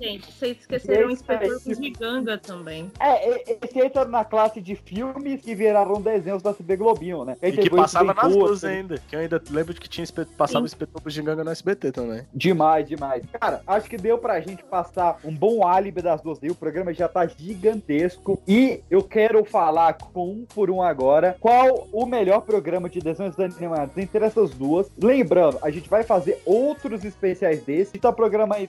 Gente, vocês esqueceram o Esse aí, Inspetor Giganga também. é, esse entra na classe de filmes que viraram desenhos da CB Globinho, né? Aí E que passava nas duas ainda. Que eu ainda lembro de que tinha passava o espetor pro Giganga no SBT também. Demais, demais. Cara, acho que deu pra gente passar um bom álibi das duas aí. O programa já tá gigantesco. E eu quero falar com um por um agora qual o melhor programa de desenhos animados entre essas duas. Lembrando, a gente vai fazer outros especiais desses. Então, programa aí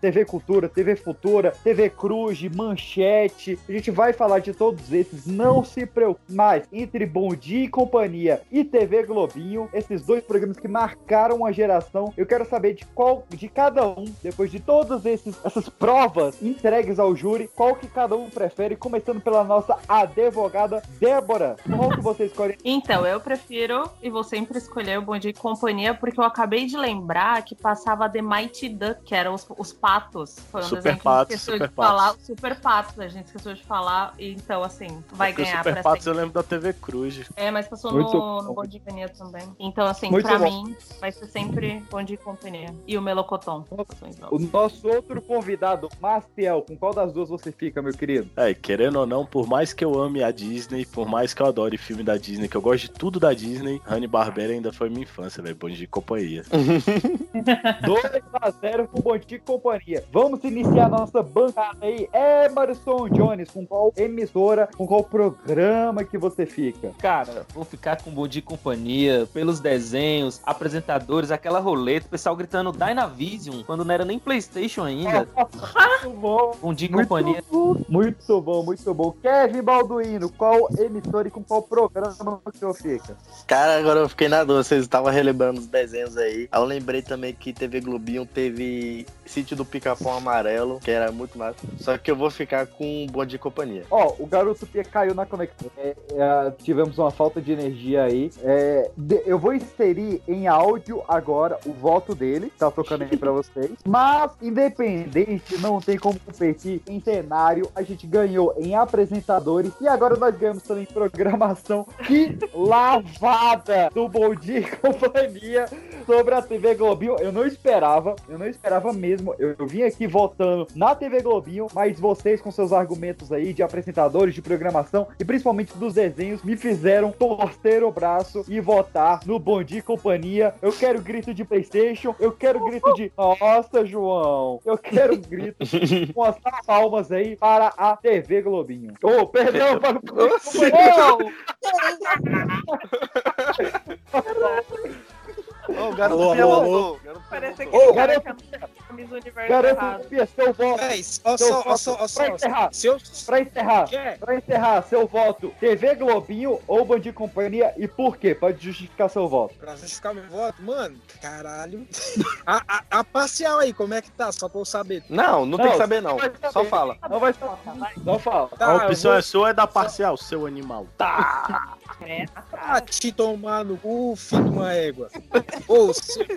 TV Cultura, TV Futura, TV Cruz, Manchete. A gente vai falar de todos esses. Não se preocupe mais. Entre Bom Dia e Companhia e TV Globinho, esses dois programas que marcaram uma geração. Eu quero saber de qual, de cada um, depois de todas esses, essas provas entregues ao júri, qual que cada um prefere, começando pela nossa advogada Débora. Qual que você escolhe? Então, eu prefiro e vou sempre escolher o Bom Dia e Companhia, porque eu acabei de lembrar que passava The Mighty Duck, que eram os, os patos. Foi um Super desenho que Patos, a gente esqueceu Super de Patos. falar. Super Patos, a gente esqueceu de falar. e Então, assim, vai o ganhar Super pra Patos eu lembro da TV Cruz. É, mas passou Muito no, no Bom Dia Companhia também. Então, assim, Muito pra bom. mim, vai ser sempre Bom Dia e Companhia. E o Melocoton. O nosso outro convidado, Maciel, com qual das duas você fica, meu querido? É, querendo ou não, por mais que eu ame a Disney, por mais que eu adore filme da Disney, que eu gosto de tudo da Disney, Honey Barbera ainda foi minha infância, velho. Bom dia e companhia. 2 a 0 pro Bom Dia e Companhia. Vamos iniciar nossa bancada aí. Emerson Jones, com qual emissora, com qual programa que você fica? Cara, vou ficar com Bom Dia e Companhia, pelos desenhos, apresentadores, aquela roleta, o pessoal gritando Dynavision, quando não era nem Playstation ainda. Muito bom. Bom Dia e Muito Companhia. Muito bom, muito bom. Kevin Balduino, qual emissora e com qual programa que você fica? Cara, agora eu fiquei na dúvida, vocês estavam relembrando os desenhos aí. Eu lembrei também que TV Globinho teve Sítio do Pica-Pau Amarelo, que era muito massa. Só que eu vou ficar com Bom Dia e Companhia. Ó, o garoto Pia caiu na conexão. É, é, tivemos uma falta de energia aí. É, de- eu vou inserir em áudio agora o voto dele, tá tocando aí pra vocês. Mas, independente, não tem como competir em cenário. A gente ganhou em apresentadores e agora nós ganhamos também em programação. Que lavada do Bom Dia e Companhia sobre a TV Globinho. Eu não esperava, eu não esperava mesmo. Eu, eu vim aqui votando na TV Globinho, mas vocês com seus argumentos aí de apresentadores, de programação e principalmente dos desenhos me fizeram torcer o braço e votar no Bom Dia e Companhia. Eu quero grito de PlayStation, eu quero grito de Nossa, João. Eu quero grito com as palmas aí para a TV Globinho. Oh, perdão, para o Bom Dia e Companhia. Ô, o garoto Alô, Pia alô, voltou. alô. Garoto Parece aquele cara garoto- que é camisa universo Garoto errado. Pia, seu voto. Véi, ó Seu só, voto. só, Pra só. encerrar. Se eu. Pra encerrar, pra encerrar, seu voto, TV Globinho ou Band de Companhia e por quê? Pode justificar seu voto. Pra justificar meu voto, mano, caralho. A, a, a parcial aí, como é que tá? Só pra eu saber. Não, não, tem que saber não. saber. Só fala. Não vai falar. Não fala. Tá, a eu opção vou- é sua, é da parcial, seu animal. Tá. É, Ah, te tomar no cu, filho de uma égua. Ou,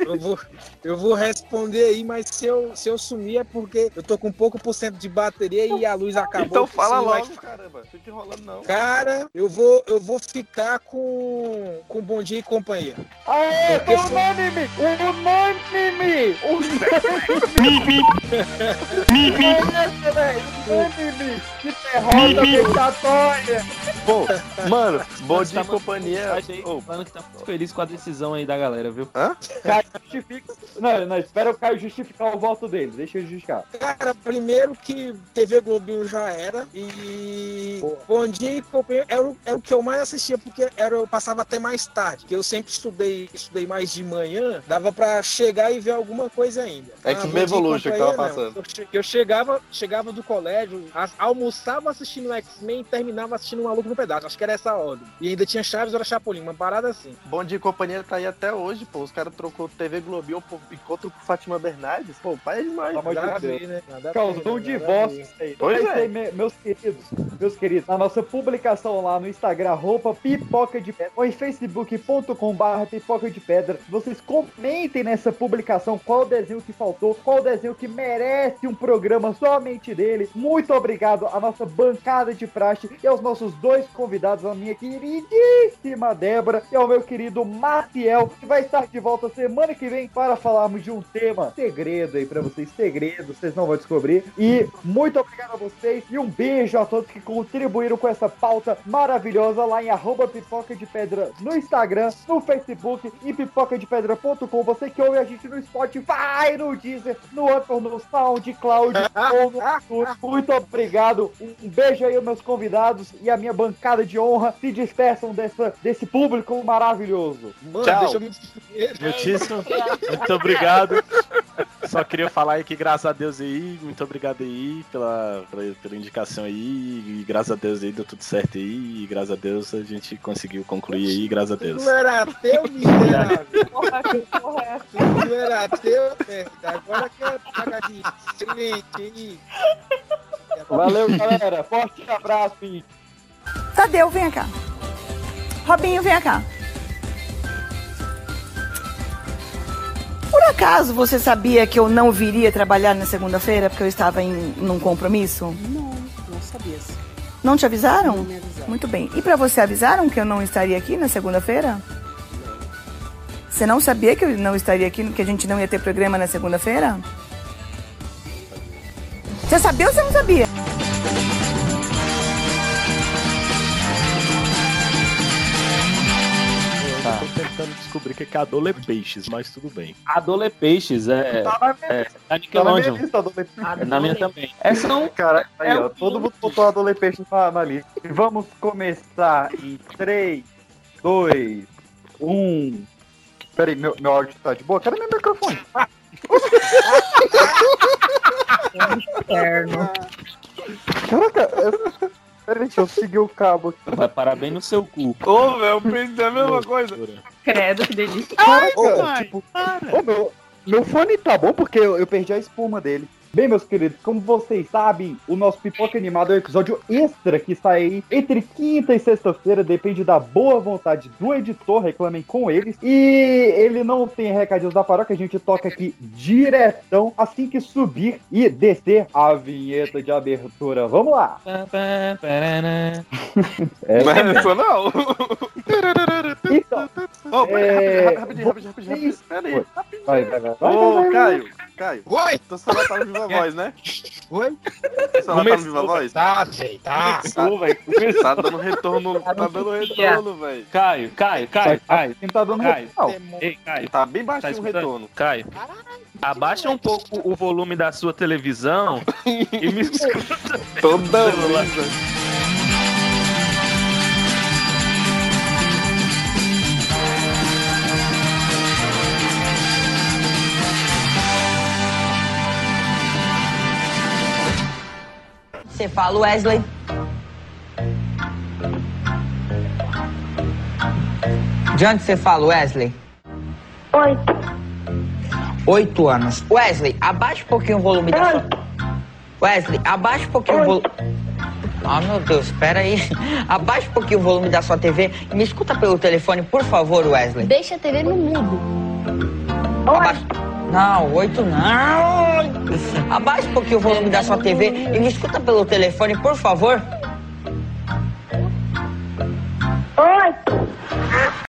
eu, vou, eu vou responder aí, mas se eu, se eu sumir é porque eu tô com pouco por cento de bateria e a luz acabou. Então fala Sim, vai- logo, caramba. Fica enrolando não. Cara, eu vou, eu vou ficar com, com Bom Dia e Companhia. Aê, Porque foi- unânime! Unânime! Unânime! Unânime, velho! Unânime! Que derrota vexatória! Pô, mano, Bom Dia tá e companhia. Aí, falando que tá muito feliz com a decisão aí da galera, viu? Hã? Caio justifica. Não, não, espera o Caio justificar o voto dele. Deixa ele justificar. Cara, primeiro que TV Globinho já era. E Bom Dia e Companhia era, o- era o que eu mais assistia, porque era, eu passava até mais tarde. Que eu sempre estudei, estudei mais de manhã, dava pra chegar e ver alguma coisa ainda. Ah, X-Men Bom Dia e Evolution que tava passando. Eu, eu chegava, chegava do colégio, almoçava assistindo X-Men e terminava assistindo um Maluco no Pedaço. Acho que era essa a ordem. E ainda tinha Chaves, era Chapolin, uma parada assim. Bom dia e companhia tá aí até hoje, pô. Os caras trocou TV Globinho por encontro com Fátima Bernardes. Pô, o pai é demais. De Nada ver, né? Nada Causou um divórcio isso aí. Pois é aí, me- meus queridos. Meus queridos, na nossa publicação lá no Instagram, roupa pipoca de pedra, ou em facebook.com.br pipoca de pedra, vocês comentem nessa publicação qual desenho que faltou, qual desenho que merece um programa somente dele. Muito obrigado à nossa bancada de praxe e aos nossos dois convidados, a minha queridíssima Débora e ao meu querido Maciel, que vai estar de volta semana que vem para falarmos de um tema segredo aí pra vocês, segredo, vocês não vão descobrir. E muito obrigado a vocês e um beijo a todos que contribuíram com essa pauta maravilhosa lá em arroba pipoca de pedra no Instagram, no Facebook e pipocadepedra.com. Você que ouve a gente no Spotify, no Deezer, no Anchor, no SoundCloud ou no iTunes. Muito obrigado. Um beijo aí aos meus convidados e a minha bancada de honra. Se despeçam dessa, desse público maravilhoso. Mano, Tchau. deixa eu me. Muito obrigado. Só queria falar aí que graças a Deus aí, muito obrigado aí pela, pela, pela indicação aí. E graças a Deus aí deu tudo certo aí. E graças a Deus a gente conseguiu concluir aí, graças a Deus. Tu era teu, miserável. Correto. Tu era teu, merda. Agora que é pagadinho. Aí. Valeu, galera. Forte abraço e Tadeu, vem cá. Robinho, vem cá. Por acaso você sabia que eu não viria trabalhar na segunda-feira porque eu estava em num compromisso? Não, não sabia. Não te avisaram? Não me avisaram. Muito bem. E pra você avisaram que eu não estaria aqui na segunda-feira? Você não sabia que eu não estaria aqui, que a gente não ia ter programa na segunda-feira? Você sabia ou você não sabia? Eu tô tentando descobrir o que é Adole Peixes, mas tudo bem. Adole Peixes, é. Tá na minha, é da tá na minha lista, Adole É na minha também. Essa não. Cara, aí, É ó, um- todo mundo botou a Adole Peixe na, na lista. E vamos começar em 3, 2, 1. Peraí, meu, meu áudio tá de boa? Cadê meu microfone? Ah, Inferno. caraca, eu... peraí, deixa eu seguir o cabo aqui. Vai parar bem no seu cu. Ô, velho, eu pensei a mesma coisa. Credo, que delícia. Caraca, tipo, ô, meu, meu fone tá bom porque eu, eu perdi a espuma dele. Bem, meus queridos, como vocês sabem, o nosso Pipoca Animado é um episódio extra que sai aí entre quinta e sexta-feira, depende da boa vontade do editor, reclamem com eles. E ele não tem recadinhos da paróquia, a gente toca aqui diretão assim que subir e descer a vinheta de abertura. Vamos lá! É, Não é essa não. então, Ô, peraí, É, rapidinho, rapidinho, rapidinho, rapidinho. Pera aí. vai, vai, vai. vai, Ô. Caio, Caio. Oi? Teu celular tá no Viva Voz, né? Oi? Teu celular tá no Viva Voz? Tá, sei, tá. Começou, velho. Tá dando retorno, tá dando retorno, velho. Caio, Caio, Caio, Caio. Quem tá dando Caio. retorno? Ei, Caio. Tá bem Tá baixinho o retorno. Caio. Abaixa um pouco o volume da sua televisão e me escuta. Toda vez, Você fala, Wesley? De onde você fala, Wesley? Oito. Oito anos. Wesley, abaixa um pouquinho o volume da sua... Wesley, abaixa um pouquinho o volume... Ah, meu Deus, espera aí. Abaixa um pouquinho o volume da sua TV e me escuta pelo telefone, por favor, Wesley. Deixa a TV no mudo. Abaixa... Não, oito não. Abaixa um pouquinho o volume da sua TV e me escuta pelo telefone, por favor. Oito.